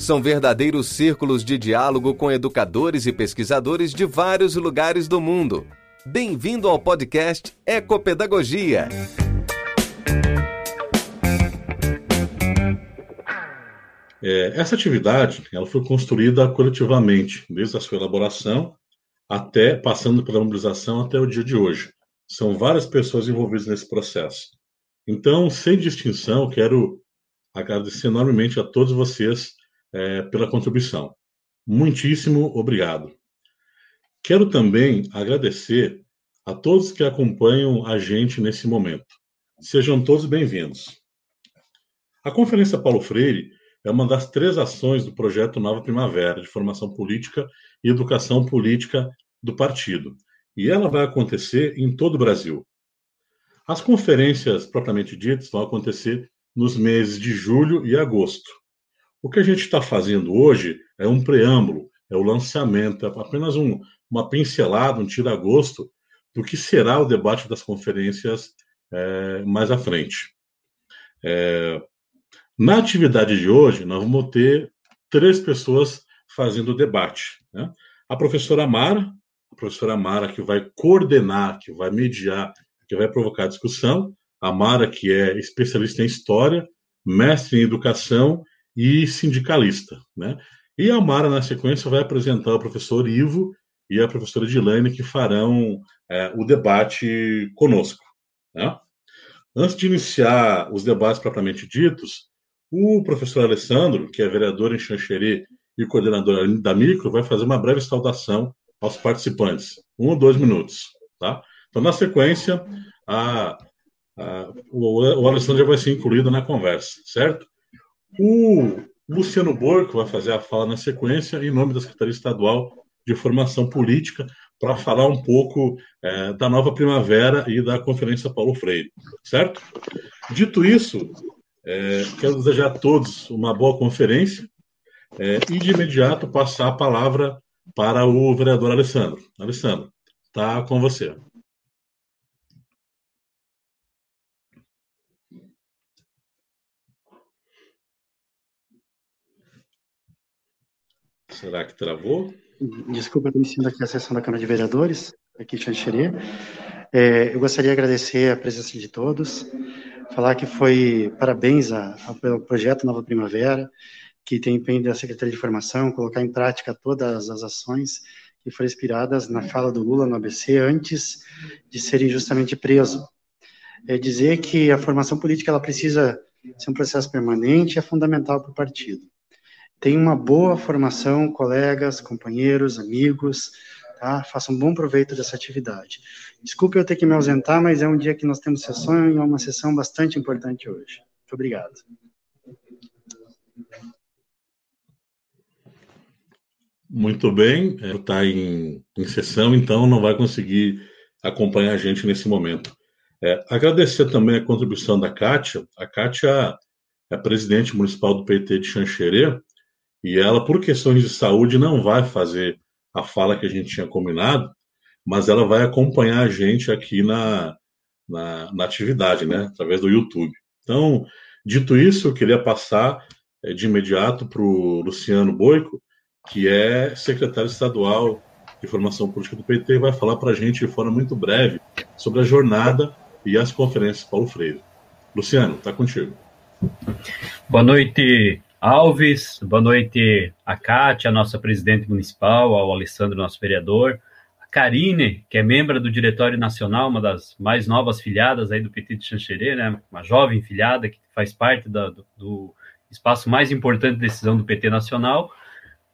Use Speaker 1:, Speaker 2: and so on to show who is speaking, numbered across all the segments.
Speaker 1: São verdadeiros círculos de diálogo com educadores e pesquisadores de vários lugares do mundo. Bem-vindo ao podcast Ecopedagogia.
Speaker 2: É, essa atividade ela foi construída coletivamente, desde a sua elaboração até passando pela mobilização até o dia de hoje. São várias pessoas envolvidas nesse processo. Então, sem distinção, quero agradecer enormemente a todos vocês é, pela contribuição. Muitíssimo obrigado. Quero também agradecer a todos que acompanham a gente nesse momento. Sejam todos bem-vindos. A Conferência Paulo Freire é uma das três ações do projeto Nova Primavera, de formação política e educação política do partido. E ela vai acontecer em todo o Brasil. As conferências propriamente ditas vão acontecer nos meses de julho e agosto. O que a gente está fazendo hoje é um preâmbulo, é o lançamento, é apenas um, uma pincelada, um tira-gosto do que será o debate das conferências é, mais à frente. É, na atividade de hoje, nós vamos ter três pessoas fazendo o debate. Né? A professora Mara, a professora Mara que vai coordenar, que vai mediar, que vai provocar discussão. A Mara, que é especialista em história, mestre em educação e sindicalista. Né? E a Mara, na sequência, vai apresentar o professor Ivo e a professora Dilane, que farão é, o debate conosco. Né? Antes de iniciar os debates propriamente ditos, o professor Alessandro, que é vereador em Xanxerê e coordenador da Micro, vai fazer uma breve saudação aos participantes. Um ou dois minutos. Tá? Então, na sequência, a, a, o, o Alessandro já vai ser incluído na conversa, certo? O Luciano Borco vai fazer a fala na sequência, em nome da Secretaria Estadual de Formação Política, para falar um pouco é, da nova primavera e da Conferência Paulo Freire, certo? Dito isso, é, quero desejar a todos uma boa conferência é, e, de imediato, passar a palavra para o vereador Alessandro. Alessandro, está com você. Será que travou?
Speaker 3: Desculpa, estou iniciando aqui a sessão da Câmara de Vereadores, aqui em Xanxerê. É, eu gostaria de agradecer a presença de todos, falar que foi parabéns a, a, pelo projeto Nova Primavera, que tem empenho da Secretaria de Formação, colocar em prática todas as ações que foram inspiradas na fala do Lula no ABC antes de ser injustamente preso. É dizer que a formação política ela precisa ser um processo permanente é fundamental para o partido. Tem uma boa formação, colegas, companheiros, amigos, tá? Façam um bom proveito dessa atividade. Desculpe eu ter que me ausentar, mas é um dia que nós temos sessão e é uma sessão bastante importante hoje. Muito obrigado.
Speaker 2: Muito bem, está em, em, sessão, então não vai conseguir acompanhar a gente nesse momento. É, agradecer também a contribuição da Kátia. A Kátia é presidente municipal do PT de Xanxerê e ela, por questões de saúde, não vai fazer a fala que a gente tinha combinado, mas ela vai acompanhar a gente aqui na, na, na atividade, né, através do YouTube. Então, dito isso, eu queria passar é, de imediato para o Luciano Boico, que é secretário estadual de formação política do PT, e vai falar para a gente de forma muito breve sobre a jornada e as conferências Paulo Freire. Luciano, está contigo.
Speaker 4: Boa noite, Alves, boa noite a Cátia, nossa presidente municipal, ao Alessandro, nosso vereador, a Karine, que é membro do Diretório Nacional, uma das mais novas filiadas aí do PT de Xanxerê, né? uma jovem filiada que faz parte da, do, do, espaço mais importante de decisão do PT Nacional.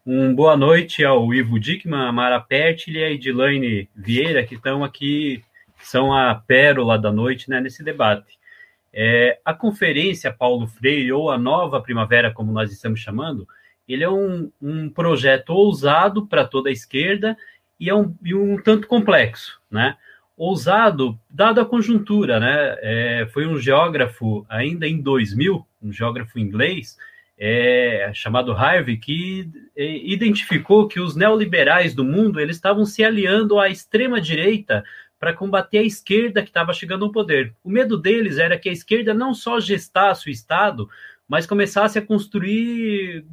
Speaker 4: Um boa noite ao Ivo Dickman, a Mara Pertil e a Edilane Vieira, que estão aqui, são a pérola da noite né, nesse debate. É, a conferência Paulo Freire, ou a Nova Primavera, como nós estamos chamando, ele é um, um projeto ousado para toda a esquerda e é um, e um tanto complexo, né? Ousado, dado a conjuntura, né? É, foi um geógrafo, ainda em 2000, um geógrafo inglês, é, chamado Harvey, que é, identificou que os neoliberais do mundo eles estavam se aliando à extrema-direita para combater a esquerda que estava chegando ao poder. O medo deles era que a esquerda não só gestasse o Estado, mas começasse a construir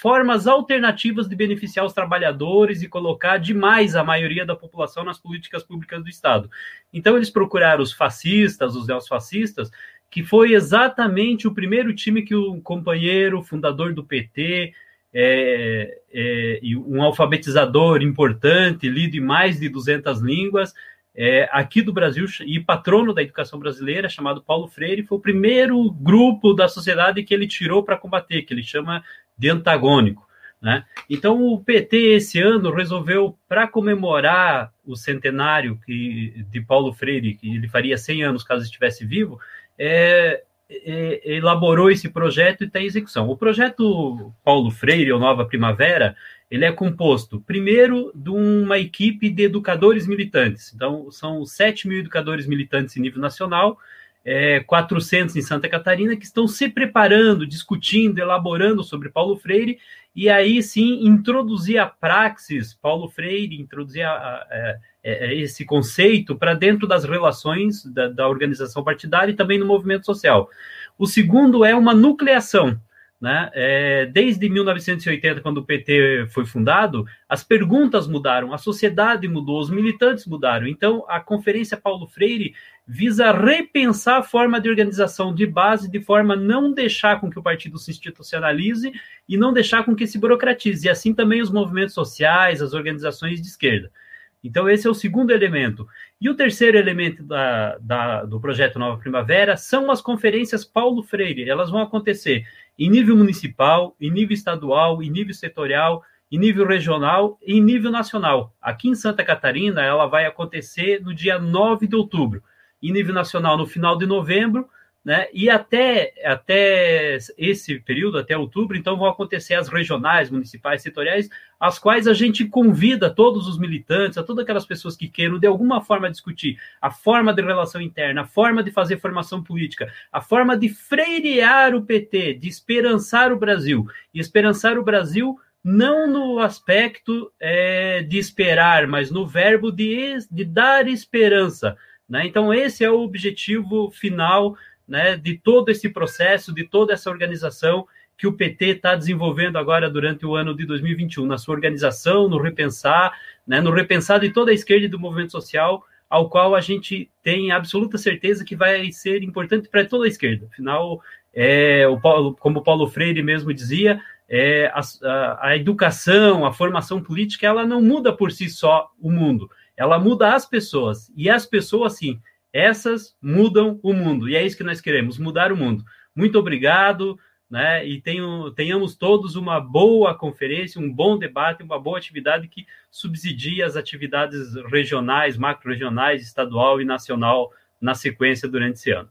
Speaker 4: formas alternativas de beneficiar os trabalhadores e colocar demais a maioria da população nas políticas públicas do Estado. Então eles procuraram os fascistas, os neofascistas, que foi exatamente o primeiro time que o companheiro, fundador do PT, é, é, um alfabetizador importante, lido em mais de 200 línguas, é, aqui do Brasil e patrono da educação brasileira, chamado Paulo Freire, foi o primeiro grupo da sociedade que ele tirou para combater, que ele chama de antagônico. Né? Então, o PT, esse ano, resolveu, para comemorar o centenário que, de Paulo Freire, que ele faria 100 anos caso estivesse vivo, é, é, elaborou esse projeto e está em execução. O projeto Paulo Freire, ou Nova Primavera, ele é composto, primeiro, de uma equipe de educadores militantes. Então, são 7 mil educadores militantes em nível nacional, é, 400 em Santa Catarina, que estão se preparando, discutindo, elaborando sobre Paulo Freire, e aí sim introduzir a praxis Paulo Freire, introduzir a, a, a, é, esse conceito para dentro das relações da, da organização partidária e também no movimento social. O segundo é uma nucleação. Né? É, desde 1980, quando o PT foi fundado, as perguntas mudaram, a sociedade mudou, os militantes mudaram. Então, a Conferência Paulo Freire visa repensar a forma de organização de base, de forma a não deixar com que o partido se institucionalize e não deixar com que se burocratize, e assim também os movimentos sociais, as organizações de esquerda. Então, esse é o segundo elemento. E o terceiro elemento da, da, do projeto Nova Primavera são as conferências Paulo Freire. Elas vão acontecer em nível municipal, em nível estadual, em nível setorial, em nível regional e em nível nacional. Aqui em Santa Catarina, ela vai acontecer no dia 9 de outubro. Em nível nacional, no final de novembro, né? E até, até esse período, até outubro, então vão acontecer as regionais, municipais, setoriais, as quais a gente convida todos os militantes, a todas aquelas pessoas que queiram de alguma forma discutir a forma de relação interna, a forma de fazer formação política, a forma de freirear o PT, de esperançar o Brasil. E esperançar o Brasil não no aspecto é, de esperar, mas no verbo de, de dar esperança. Né? Então, esse é o objetivo final né, de todo esse processo, de toda essa organização que o PT está desenvolvendo agora durante o ano de 2021, na sua organização, no repensar, né, no repensar de toda a esquerda e do movimento social, ao qual a gente tem absoluta certeza que vai ser importante para toda a esquerda. Afinal, é, o Paulo, como o Paulo Freire mesmo dizia, é, a, a, a educação, a formação política, ela não muda por si só o mundo, ela muda as pessoas. E as pessoas, sim, essas mudam o mundo. E é isso que nós queremos, mudar o mundo. Muito obrigado, né? E tenho, tenhamos todos uma boa conferência, um bom debate, uma boa atividade que subsidie as atividades regionais, macro-regionais, estadual e nacional na sequência durante esse ano.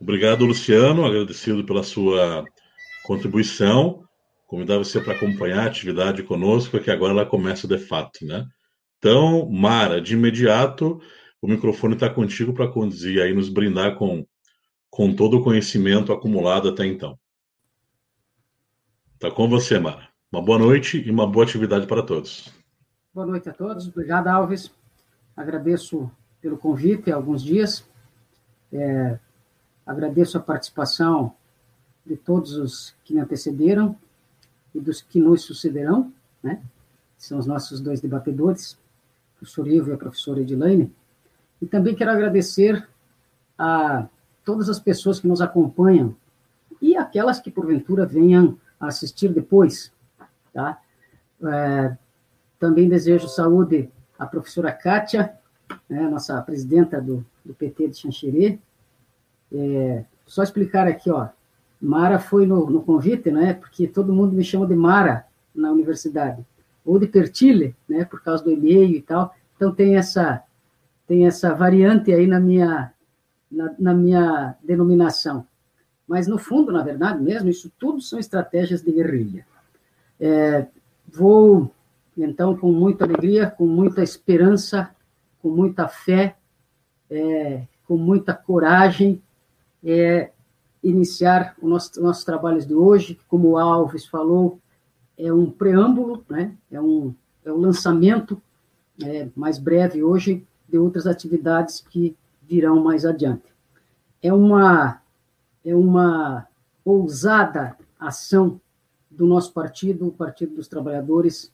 Speaker 2: Obrigado, Luciano, agradecido pela sua contribuição convidar você para acompanhar a atividade conosco, que agora ela começa de fato, né? Então, Mara, de imediato, o microfone está contigo para conduzir aí, nos brindar com, com todo o conhecimento acumulado até então. Está com você, Mara. Uma boa noite e uma boa atividade para todos.
Speaker 5: Boa noite a todos. Obrigado, Alves. Agradeço pelo convite há alguns dias. É, agradeço a participação de todos os que me antecederam e dos que nos sucederão, né? São os nossos dois debatedores, o professor Ivo e a professora Edilaine. E também quero agradecer a todas as pessoas que nos acompanham e aquelas que porventura venham assistir depois, tá? É, também desejo saúde à professora Kátia, né, nossa presidenta do, do PT de Xanxerê. É, só explicar aqui, ó, Mara foi no, no, convite, né? Porque todo mundo me chama de Mara na universidade. ou de Pertile, né, por causa do e-mail e tal. Então tem essa tem essa variante aí na minha na, na minha denominação. Mas no fundo, na verdade mesmo, isso tudo são estratégias de guerrilha. É, vou então com muita alegria, com muita esperança, com muita fé, é, com muita coragem, é, iniciar os nossos, nossos trabalhos de hoje, como o Alves falou, é um preâmbulo, né? é, um, é um lançamento é, mais breve hoje de outras atividades que virão mais adiante. É uma, é uma ousada ação do nosso partido, o Partido dos Trabalhadores,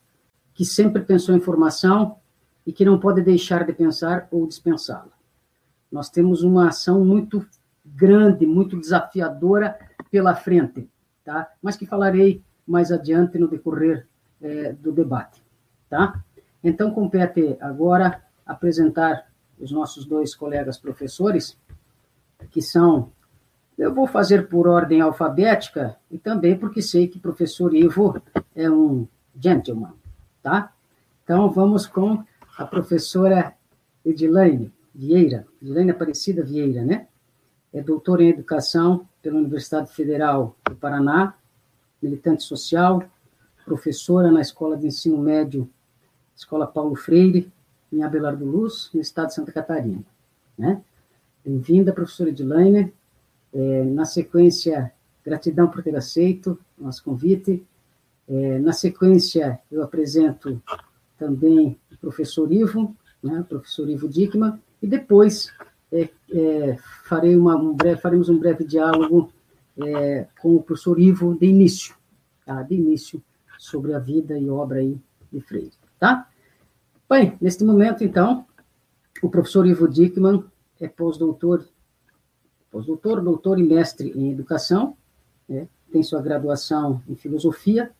Speaker 5: que sempre pensou em formação e que não pode deixar de pensar ou dispensá-la. Nós temos uma ação muito grande, muito desafiadora pela frente, tá? Mas que falarei mais adiante no decorrer é, do debate, tá? Então, compete agora apresentar os nossos dois colegas professores, que são, eu vou fazer por ordem alfabética, e também porque sei que professor Ivo é um gentleman, tá? Então, vamos com a professora Edilaine Vieira, Edilaine Aparecida Vieira, né? É doutora em Educação pela Universidade Federal do Paraná, militante social, professora na Escola de Ensino Médio, Escola Paulo Freire, em Abelardo Luz, no estado de Santa Catarina. Né? Bem-vinda, professora Edilaine. É, na sequência, gratidão por ter aceito o nosso convite. É, na sequência, eu apresento também o professor Ivo, né, o professor Ivo Dickman, e depois é, é, farei uma, um breve, faremos um breve diálogo é, com o professor Ivo de início, tá? de início, sobre a vida e obra aí de Freire, tá? Bem, neste momento, então, o professor Ivo Dickman é pós-doutor, pós-doutor, doutor e mestre em educação, né? tem sua graduação em filosofia,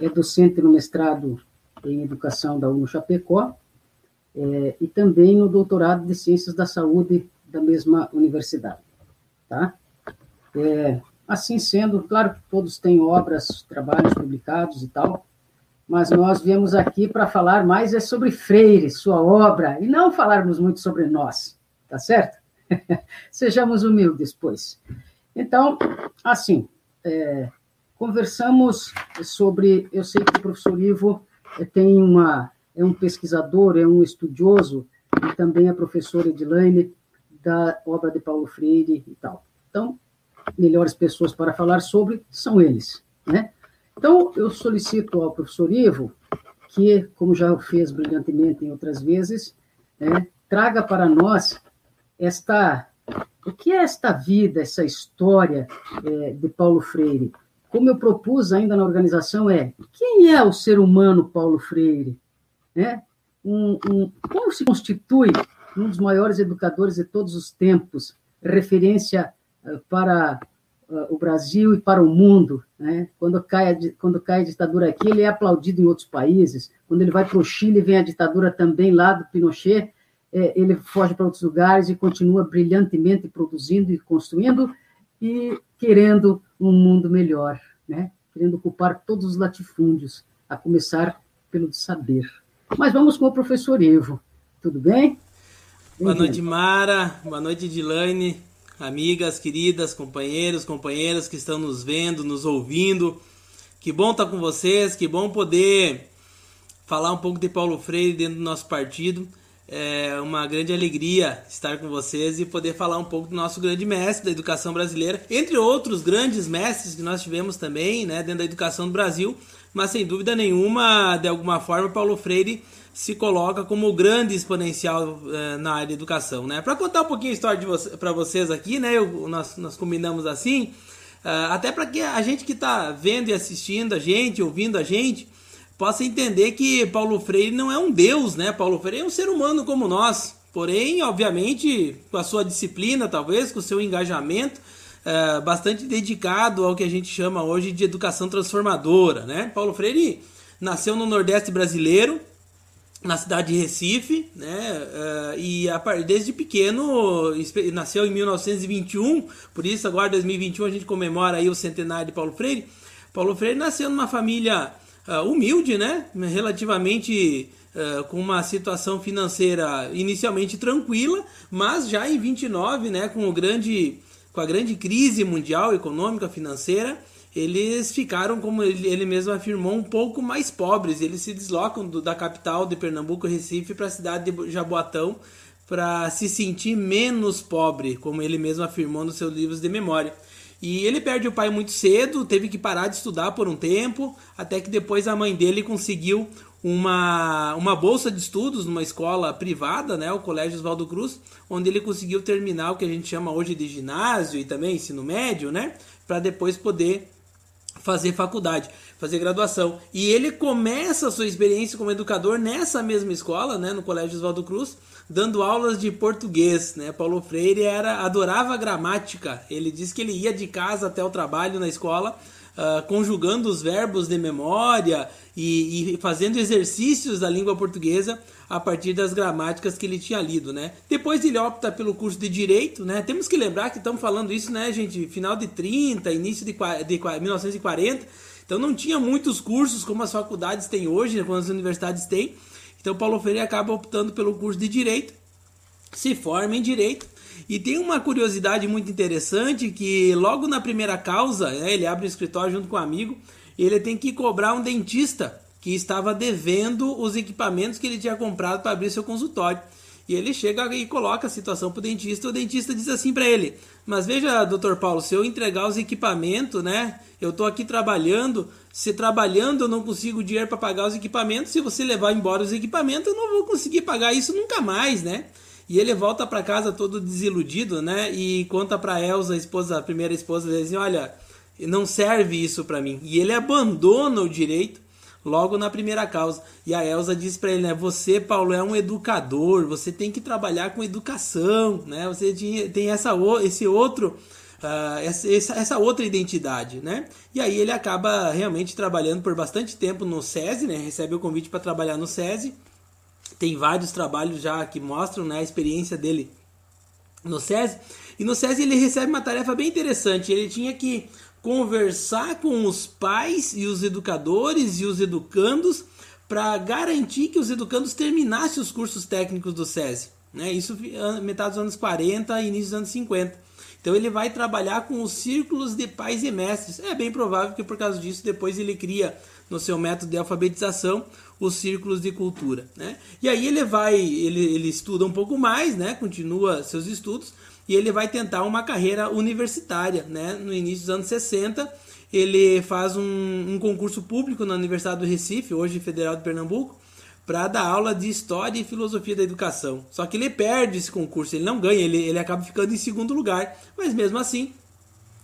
Speaker 5: é docente no mestrado em educação da UNO Chapecó, é, e também no doutorado de Ciências da Saúde da mesma universidade. Tá? É, assim sendo, claro que todos têm obras, trabalhos publicados e tal, mas nós viemos aqui para falar mais é sobre Freire, sua obra, e não falarmos muito sobre nós, tá certo? Sejamos humildes, pois. Então, assim, é, conversamos sobre. Eu sei que o professor Ivo tem uma é um pesquisador, é um estudioso, e também é professor Edilane da obra de Paulo Freire e tal. Então, melhores pessoas para falar sobre são eles, né? Então, eu solicito ao professor Ivo que, como já fez brilhantemente em outras vezes, né, traga para nós esta o que é esta vida, essa história é, de Paulo Freire. Como eu propus ainda na organização é quem é o ser humano Paulo Freire? Né? Um, um, como se constitui um dos maiores educadores de todos os tempos, referência uh, para uh, o Brasil e para o mundo. Né? Quando, cai a, quando cai a ditadura aqui, ele é aplaudido em outros países. Quando ele vai para o Chile, vem a ditadura também lá do Pinochet, é, ele foge para outros lugares e continua brilhantemente produzindo e construindo e querendo um mundo melhor, né? querendo ocupar todos os latifúndios, a começar pelo de saber. Mas vamos com o professor Ivo. Tudo bem?
Speaker 6: Boa noite, Mara. Boa noite, Dilane. Amigas, queridas, companheiros, companheiras que estão nos vendo, nos ouvindo. Que bom estar com vocês, que bom poder falar um pouco de Paulo Freire dentro do nosso partido. É uma grande alegria estar com vocês e poder falar um pouco do nosso grande mestre da educação brasileira, entre outros grandes mestres que nós tivemos também, né, dentro da educação do Brasil, mas sem dúvida nenhuma, de alguma forma, Paulo Freire se coloca como o grande exponencial uh, na área de educação, né? Para contar um pouquinho a história você, para vocês aqui, né? Eu, nós, nós combinamos assim, uh, até para que a gente que está vendo e assistindo a gente, ouvindo a gente, possa entender que Paulo Freire não é um deus, né? Paulo Freire é um ser humano como nós, porém, obviamente, com a sua disciplina, talvez, com o seu engajamento, é, bastante dedicado ao que a gente chama hoje de educação transformadora. Né? Paulo Freire nasceu no Nordeste brasileiro, na cidade de Recife, né? Uh, e desde pequeno nasceu em 1921, por isso agora 2021 a gente comemora aí o centenário de Paulo Freire. Paulo Freire nasceu numa família uh, humilde, né? Relativamente uh, com uma situação financeira inicialmente tranquila, mas já em 29, né, com o grande com a grande crise mundial econômica financeira, eles ficaram, como ele mesmo afirmou, um pouco mais pobres. Eles se deslocam do, da capital de Pernambuco, Recife, para a cidade de Jaboatão para se sentir menos pobre, como ele mesmo afirmou nos seus livros de memória. E ele perde o pai muito cedo, teve que parar de estudar por um tempo, até que depois a mãe dele conseguiu uma, uma bolsa de estudos numa escola privada, né, o Colégio Oswaldo Cruz, onde ele conseguiu terminar o que a gente chama hoje de ginásio e também ensino médio, né, para depois poder fazer faculdade, fazer graduação. E ele começa a sua experiência como educador nessa mesma escola, né, no Colégio Oswaldo Cruz, dando aulas de português, né? Paulo Freire era adorava gramática. Ele diz que ele ia de casa até o trabalho na escola, uh, conjugando os verbos de memória e, e, fazendo exercícios da língua portuguesa a partir das gramáticas que ele tinha lido, né? Depois ele opta pelo curso de direito, né? Temos que lembrar que estamos falando isso, né, gente, final de 30, início de, de 1940. Então não tinha muitos cursos como as faculdades têm hoje, né, como as universidades têm. Então Paulo Freire acaba optando pelo curso de direito, se forma em direito. E tem uma curiosidade muito interessante que logo na primeira causa, né, ele abre o escritório junto com um amigo, ele tem que cobrar um dentista que estava devendo os equipamentos que ele tinha comprado para abrir seu consultório. E ele chega e coloca a situação para o dentista. O dentista diz assim para ele: Mas veja, doutor Paulo, se eu entregar os equipamentos, né? Eu estou aqui trabalhando. Se trabalhando eu não consigo dinheiro para pagar os equipamentos, se você levar embora os equipamentos, eu não vou conseguir pagar isso nunca mais, né? E ele volta para casa todo desiludido, né? E conta para Elsa, a esposa, a primeira esposa, dele assim: Olha, não serve isso para mim. E ele abandona o direito logo na primeira causa. E a Elsa diz para ele, né, você, Paulo, é um educador, você tem que trabalhar com educação, né? Você tem essa, esse outro Uh, essa, essa, outra identidade, né? E aí ele acaba realmente trabalhando por bastante tempo no SESI, né? Recebe o convite para trabalhar no SESI. Tem vários trabalhos já que mostram né, a experiência dele no SESI. E no SESI ele recebe uma tarefa bem interessante. Ele tinha que conversar com os pais e os educadores e os educandos para garantir que os educandos terminassem os cursos técnicos do SESI. Né? Isso metade dos anos 40 e início dos anos 50. Então ele vai trabalhar com os círculos de pais e mestres. É bem provável que por causa disso depois ele cria no seu método de alfabetização os círculos de cultura, né? E aí ele vai, ele, ele estuda um pouco mais, né? Continua seus estudos, e ele vai tentar uma carreira universitária. Né? No início dos anos 60, ele faz um, um concurso público na Universidade do Recife, hoje Federal de Pernambuco, para dar aula de História e Filosofia da Educação. Só que ele perde esse concurso, ele não ganha, ele, ele acaba ficando em segundo lugar. Mas mesmo assim,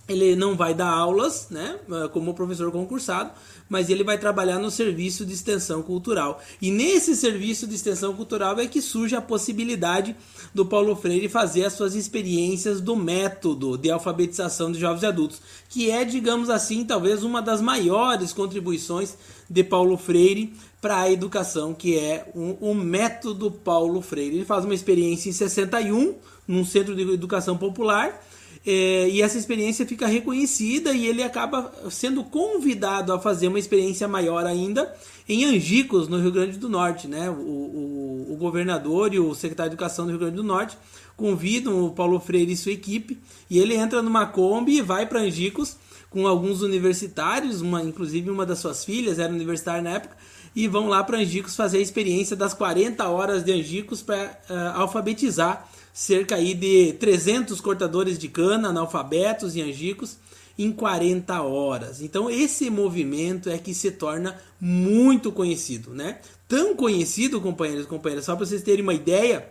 Speaker 6: ele não vai dar aulas, né, como professor concursado, mas ele vai trabalhar no serviço de extensão cultural. E nesse serviço de extensão cultural é que surge a possibilidade do Paulo Freire fazer as suas experiências do método de alfabetização de jovens e adultos, que é, digamos assim, talvez uma das maiores contribuições de Paulo Freire para a educação, que é o, o método Paulo Freire. Ele faz uma experiência em 61 num centro de educação popular é, e essa experiência fica reconhecida e ele acaba sendo convidado a fazer uma experiência maior ainda em Angicos, no Rio Grande do Norte. Né? O, o, o governador e o secretário de Educação do Rio Grande do Norte convidam o Paulo Freire e sua equipe e ele entra numa Kombi e vai para Angicos com alguns universitários, uma, inclusive uma das suas filhas era universitária na época, e vão lá para Angicos fazer a experiência das 40 horas de Angicos para uh, alfabetizar cerca aí de 300 cortadores de cana, analfabetos e angicos, em 40 horas. Então esse movimento é que se torna muito conhecido, né? Tão conhecido, companheiros e companheiras, só para vocês terem uma ideia,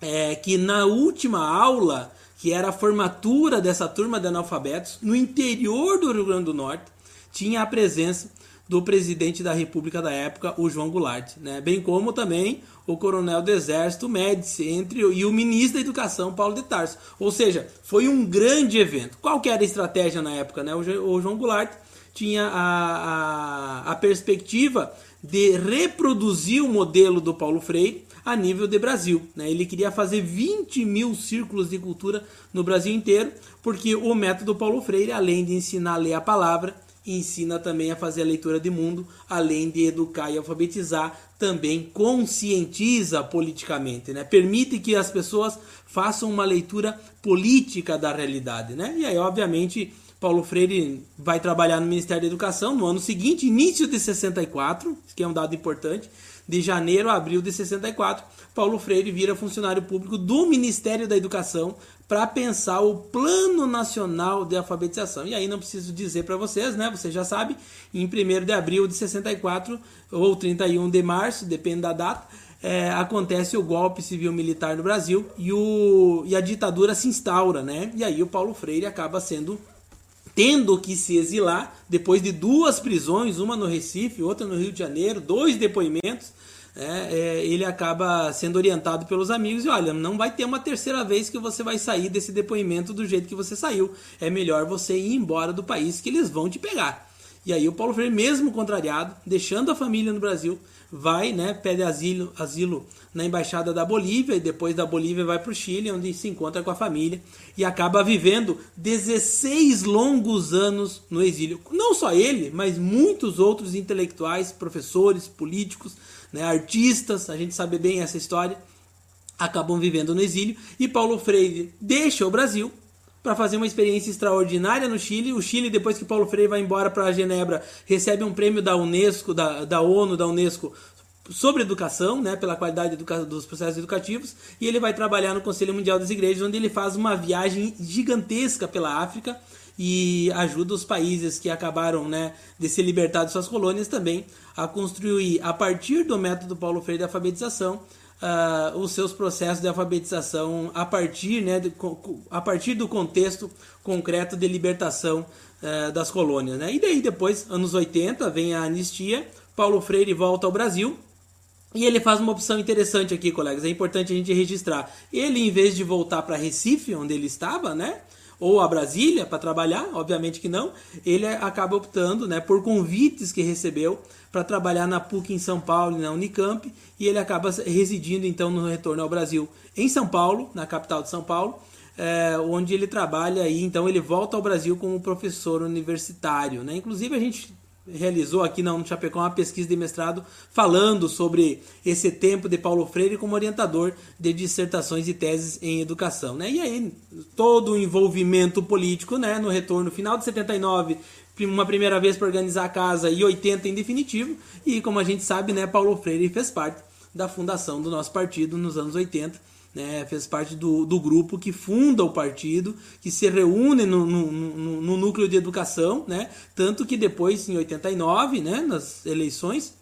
Speaker 6: é que na última aula, que era a formatura dessa turma de analfabetos, no interior do Rio Grande do Norte, tinha a presença do presidente da República da época, o João Goulart, né? bem como também o coronel do Exército Médici entre, e o ministro da Educação, Paulo de Tarso. Ou seja, foi um grande evento. Qual que era a estratégia na época? Né? O, João Goulart tinha a, a, a perspectiva de reproduzir o modelo do Paulo Freire a nível de Brasil. Né? Ele queria fazer 20 mil círculos de cultura no Brasil inteiro, porque o método Paulo Freire, além de ensinar a ler a palavra, ensina também a fazer a leitura de mundo, além de educar e alfabetizar, também conscientiza politicamente, né? Permite que as pessoas façam uma leitura política da realidade, né? E aí, obviamente, Paulo Freire vai trabalhar no Ministério da Educação no ano seguinte, início de 64, que é um dado importante, de janeiro a abril de 64, Paulo Freire vira funcionário público do Ministério da Educação para pensar o Plano Nacional de Alfabetização. E aí não preciso dizer para vocês, né? Você já sabe, em 1 de abril de 64 ou 31 de março, depende da data, é, acontece o golpe civil-militar no Brasil e, o, e a ditadura se instaura, né? E aí o Paulo Freire acaba sendo tendo que se exilar depois de duas prisões, uma no Recife, outra no Rio de Janeiro, dois depoimentos é, é, ele acaba sendo orientado pelos amigos e olha, não vai ter uma terceira vez que você vai sair desse depoimento do jeito que você saiu. É melhor você ir embora do país que eles vão te pegar. E aí o Paulo Freire, mesmo contrariado, deixando a família no Brasil, vai, né, pede asilo, asilo na embaixada da Bolívia e depois da Bolívia vai para o Chile, onde se encontra com a família e acaba vivendo 16 longos anos no exílio. Não só ele, mas muitos outros intelectuais, professores, políticos, né, artistas, a gente sabe bem essa história, acabam vivendo no exílio e Paulo Freire deixa o Brasil para fazer uma experiência extraordinária no Chile. O Chile, depois que Paulo Freire vai embora para Genebra, recebe um prêmio da Unesco, da, da ONU, da Unesco sobre educação, né, pela qualidade dos processos educativos, e ele vai trabalhar no Conselho Mundial das Igrejas, onde ele faz uma viagem gigantesca pela África e ajuda os países que acabaram né, de se libertar de suas colônias também a construir, a partir do método Paulo Freire de alfabetização, uh, os seus processos de alfabetização a partir, né, de, a partir do contexto concreto de libertação uh, das colônias. Né? E daí depois, anos 80, vem a anistia, Paulo Freire volta ao Brasil, e ele faz uma opção interessante aqui, colegas, é importante a gente registrar. Ele, em vez de voltar para Recife, onde ele estava, né? Ou a Brasília para trabalhar, obviamente que não, ele acaba optando né, por convites que recebeu para trabalhar na PUC em São Paulo e na Unicamp, e ele acaba residindo então no retorno ao Brasil em São Paulo, na capital de São Paulo, é, onde ele trabalha e então ele volta ao Brasil como professor universitário. Né? Inclusive a gente realizou aqui no Chapecó uma pesquisa de mestrado falando sobre esse tempo de Paulo Freire como orientador de dissertações e teses em educação, né? E aí todo o envolvimento político, né, no retorno final de 79, uma primeira vez para organizar a casa e 80 em definitivo, e como a gente sabe, né, Paulo Freire fez parte da fundação do nosso partido nos anos 80 né, fez parte do, do grupo que funda o partido, que se reúne no, no, no, no, núcleo de educação, né, tanto que depois, em 89, né, nas eleições,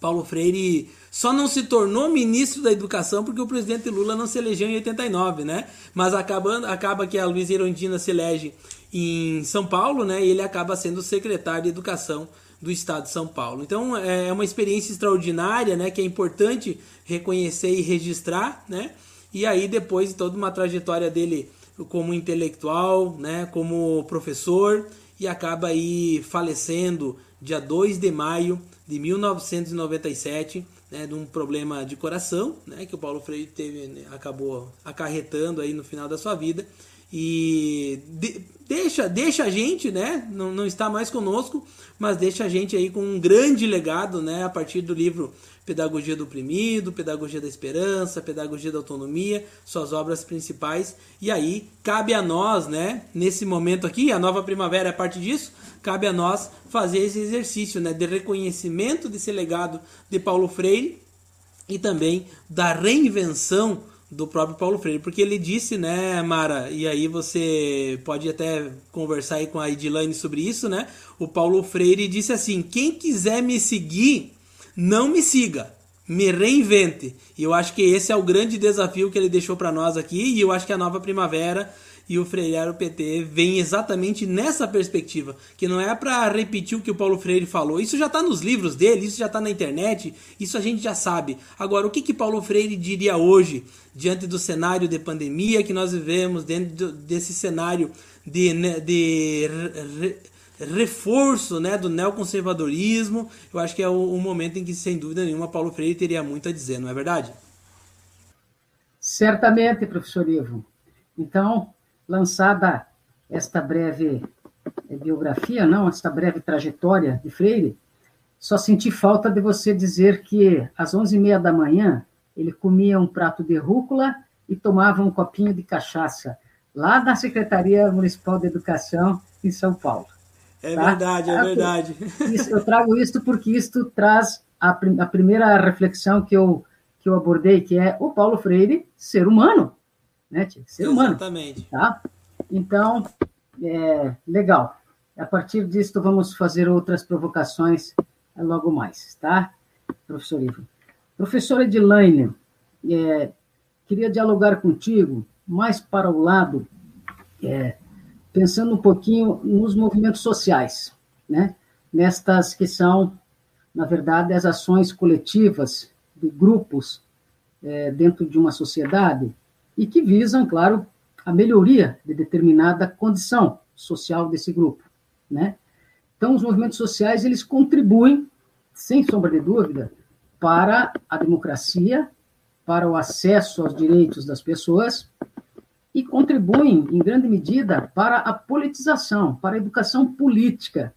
Speaker 6: Paulo Freire só não se tornou ministro da educação porque o presidente Lula não se elegeu em 89, né? Mas acabando, acaba que a Luiz Erondina se elege em São Paulo, né? E ele acaba sendo secretário de educação do estado de São Paulo. Então é uma experiência extraordinária, né? Que é importante reconhecer e registrar, né? E aí depois toda uma trajetória dele como intelectual, né, como professor e acaba aí falecendo dia 2 de maio de 1997, né, de um problema de coração, né, que o Paulo Freire teve, né, acabou acarretando aí no final da sua vida. E de, deixa deixa a gente, né, não, não está mais conosco, mas deixa a gente aí com um grande legado, né, a partir do livro Pedagogia do Oprimido, Pedagogia da Esperança, Pedagogia da Autonomia, suas obras principais. E aí cabe a nós, né, nesse momento aqui, a nova primavera é parte disso, cabe a nós fazer esse exercício, né, de reconhecimento desse legado de Paulo Freire e também da reinvenção do próprio Paulo Freire, porque ele disse, né, Mara, e aí você pode até conversar aí com a Edilane sobre isso, né? O Paulo Freire disse assim: "Quem quiser me seguir, não me siga, me reinvente. E eu acho que esse é o grande desafio que ele deixou para nós aqui. E eu acho que a nova primavera e o Freire PT vem exatamente nessa perspectiva, que não é para repetir o que o Paulo Freire falou. Isso já está nos livros dele, isso já está na internet, isso a gente já sabe. Agora, o que que Paulo Freire diria hoje diante do cenário de pandemia que nós vivemos, dentro desse cenário de, né, de reforço né, do neoconservadorismo. Eu acho que é o, o, momento em que, sem dúvida nenhuma, Paulo Freire teria muito a dizer, não é verdade?
Speaker 5: Certamente, professor Ivo. Então, lançada esta breve biografia, não, esta breve trajetória de Freire, só senti falta de você dizer que às onze e meia da manhã ele comia um prato de rúcula e tomava um copinho de cachaça lá na Secretaria Municipal de Educação em São Paulo.
Speaker 6: É tá? verdade, é verdade.
Speaker 5: Isso, eu trago isso porque isso traz a, a, primeira reflexão que eu, que eu abordei, que é o Paulo Freire ser humano, né, tia? Ser humano.
Speaker 6: Exatamente.
Speaker 5: Tá? Então, é, legal. A partir disso, vamos fazer outras provocações logo mais, tá, professor Ivo? Professora Edilaine, é, queria dialogar contigo mais para o lado, é, pensando um pouquinho nos movimentos sociais, né? Nestas que são, na verdade, as ações coletivas de grupos é, dentro de uma sociedade e que visam, claro, a melhoria de determinada condição social desse grupo, né? Então, os movimentos sociais, eles contribuem, sem sombra de dúvida, para a democracia, para o acesso aos direitos das pessoas e contribuem, em grande medida, para a politização, para a educação política.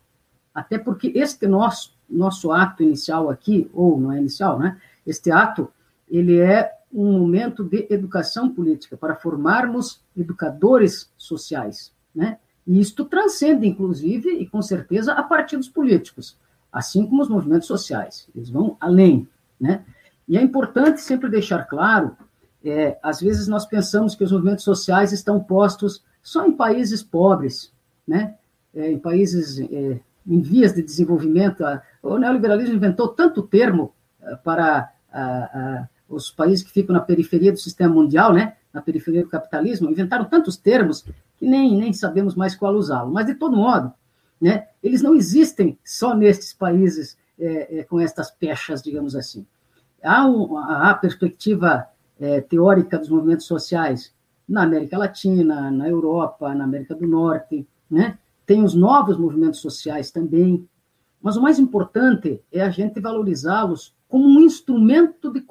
Speaker 5: Até porque este nosso, nosso ato inicial aqui, ou não é inicial, né? Este ato, ele é um momento de educação política, para formarmos educadores sociais, né? E isto transcende, inclusive, e com certeza, a partidos políticos, assim como os movimentos sociais. Eles vão além, né? E é importante sempre deixar claro, é, às vezes nós pensamos que os movimentos sociais estão postos só em países pobres, né? É, em países é, em vias de desenvolvimento. O neoliberalismo inventou tanto termo é, para a, a, os países que ficam na periferia do sistema mundial, né? na periferia do capitalismo, inventaram tantos termos que nem, nem sabemos mais qual usá-lo. Mas, de todo modo, né, eles não existem só nestes países é, é, com estas pechas, digamos assim. Há, um, há a perspectiva é, teórica dos movimentos sociais na América Latina, na Europa, na América do Norte, né? tem os novos movimentos sociais também, mas o mais importante é a gente valorizá-los como um instrumento de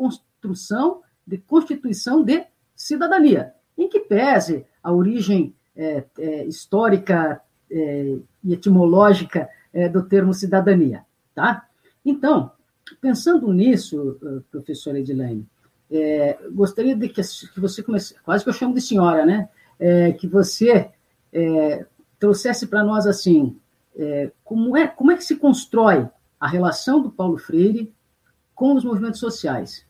Speaker 5: construção, de constituição de cidadania, em que pese a origem é, é, histórica é, e etimológica é, do termo cidadania, tá? Então, pensando nisso, eh, professora Edilene, é, gostaria de que, que você comece, quase que eu chamo de senhora, né? É, que você trouxesse para nós assim, como é como é que se constrói a relação do Paulo Freire com os movimentos sociais?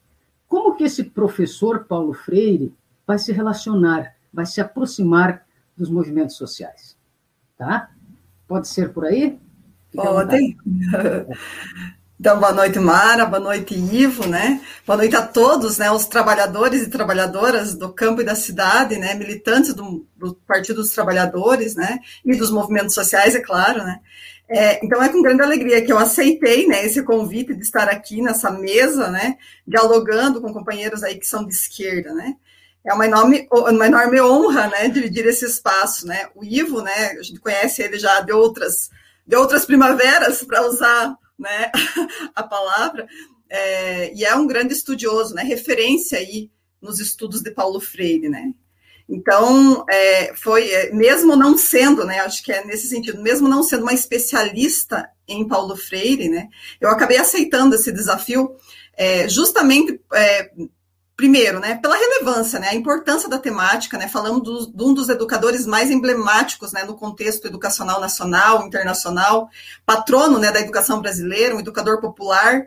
Speaker 5: Como que esse professor Paulo Freire vai se relacionar, vai se aproximar dos movimentos sociais? Tá? Pode ser por aí?
Speaker 7: Pode. Então, boa noite, Mara, boa noite, Ivo, né? Boa noite a todos, né? Os trabalhadores e trabalhadoras do campo e da cidade, né? Militantes do, do Partido dos Trabalhadores, né? E dos movimentos sociais, é claro, né? É, então, é com grande alegria que eu aceitei, né? Esse convite de estar aqui nessa mesa, né? Dialogando com companheiros aí que são de esquerda, né? É uma enorme, uma enorme honra, né? Dividir esse espaço, né? O Ivo, né? A gente conhece ele já de outras, de outras primaveras, para usar né, a palavra, é, e é um grande estudioso, né, referência aí nos estudos de Paulo Freire, né. Então, é, foi, é, mesmo não sendo, né, acho que é nesse sentido, mesmo não sendo uma especialista em Paulo Freire, né, eu acabei aceitando esse desafio é, justamente é, primeiro, né, pela relevância, né, a importância da temática, né, falamos do, de um dos educadores mais emblemáticos, né, no contexto educacional nacional, internacional, patrono, né, da educação brasileira, um educador popular,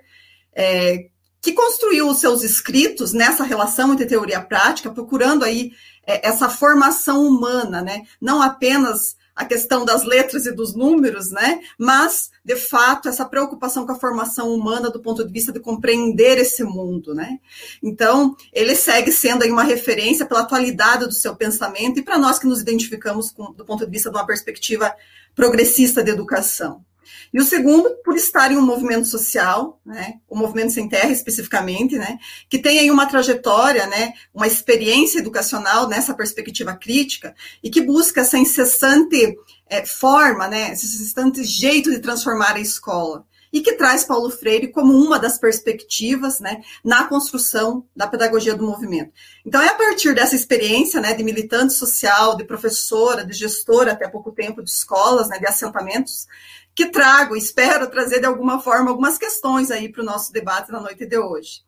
Speaker 7: é, que construiu os seus escritos nessa relação entre teoria e prática, procurando aí é, essa formação humana, né, não apenas a questão das letras e dos números, né? Mas, de fato, essa preocupação com a formação humana do ponto de vista de compreender esse mundo, né? Então, ele segue sendo aí uma referência pela atualidade do seu pensamento e para nós que nos identificamos com, do ponto de vista de uma perspectiva progressista de educação. E o segundo, por estar em um movimento social, né, o Movimento Sem Terra especificamente, né, que tem aí uma trajetória, né, uma experiência educacional nessa perspectiva crítica e que busca essa incessante é, forma, né, esse incessante jeito de transformar a escola. e que traz Paulo Freire como uma das perspectivas né, na construção da pedagogia do movimento. Então, é a partir dessa experiência né, de militante social, de professora, de gestora até pouco tempo de escolas, né, de assentamentos, que trago, espero trazer de alguma forma algumas questões aí para o nosso debate na noite de hoje.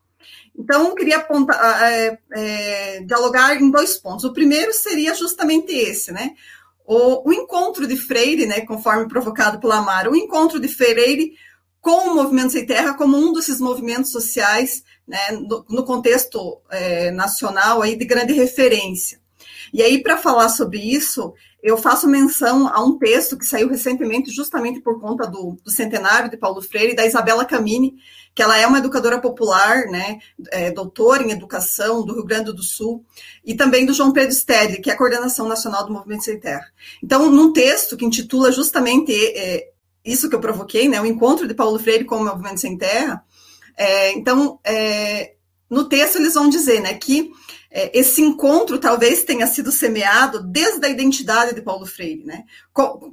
Speaker 7: Então, queria apontar, é, é, dialogar em dois pontos. O primeiro seria justamente esse, né? O, o, encontro de Freire, né, conforme provocado pela Amara, o encontro de Freire com o Movimento Sem Terra como um desses movimentos sociais, né, no, no contexto é, nacional aí de grande referência. E aí, para falar sobre isso, eu faço menção a um texto que saiu recentemente, justamente por conta do, do centenário de Paulo Freire, da Isabela Camini, que ela é uma educadora popular, né, é, doutora em educação do Rio Grande do Sul, e também do João Pedro Stelli, que é a coordenação nacional do Movimento Sem Terra. Então, num texto que intitula justamente é, isso que eu provoquei, né, o encontro de Paulo Freire com o Movimento Sem Terra, é, então, é, no texto eles vão dizer, né, que esse encontro talvez tenha sido semeado desde a identidade de Paulo Freire, né?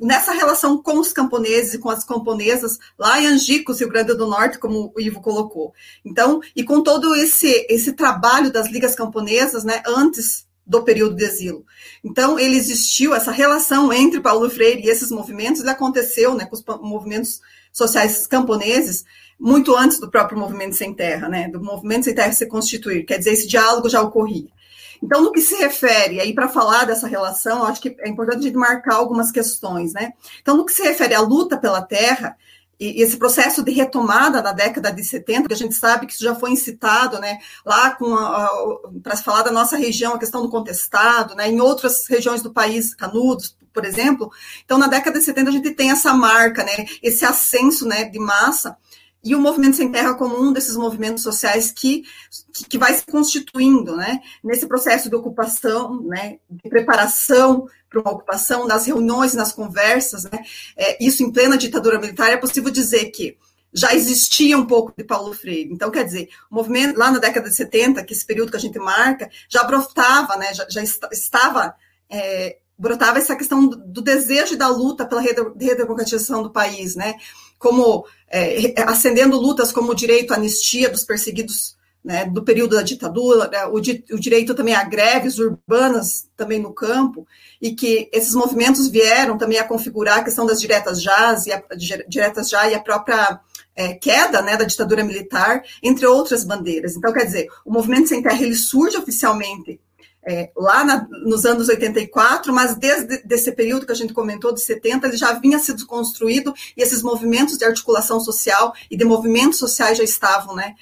Speaker 7: Nessa relação com os camponeses e com as camponesas lá em Angicos, Rio Grande do Norte, como o Ivo colocou. Então, e com todo esse, esse trabalho das ligas camponesas, né, antes do período de exílio. Então, ele existiu, essa relação entre Paulo Freire e esses movimentos, ele aconteceu né, com os movimentos sociais camponeses, muito antes do próprio movimento sem terra, né, do movimento sem terra se constituir, quer dizer, esse diálogo já ocorria. Então, no que se refere, aí para falar dessa relação, acho que é importante a gente marcar algumas questões, né? Então, no que se refere à luta pela terra, e esse processo de retomada na década de 70, que a gente sabe que isso já foi incitado, né, lá para se falar da nossa região, a questão do contestado, né, em outras regiões do país, Canudos, por exemplo. Então, na década de 70 a gente tem essa marca, né, esse ascenso, né, de massa e o movimento sem terra como um desses movimentos sociais que, que vai se constituindo, né, nesse processo de ocupação, né, de preparação para uma ocupação, nas reuniões, nas conversas, né, é, isso em plena ditadura militar, é possível dizer que já existia um pouco de Paulo Freire. Então, quer dizer, o movimento, lá na década de 70, que esse período que a gente marca, já brotava, né, já, já estava é, brotava essa questão do, desejo e da luta pela redemocratização do país, né? Como é, acendendo lutas como o direito à anistia dos perseguidos né, do período da ditadura, né, o, di, o, direito também a greves urbanas também no campo, e que esses movimentos vieram também a configurar a questão das diretas já e a, diretas já e a própria é, queda né, da ditadura militar, entre outras bandeiras. Então, quer dizer, o movimento sem terra ele surge oficialmente é, lá na, nos anos 84, mas desde esse período que a gente comentou, de 70, ele já vinha sido construído e esses movimentos de articulação social e de movimentos sociais já estavam né,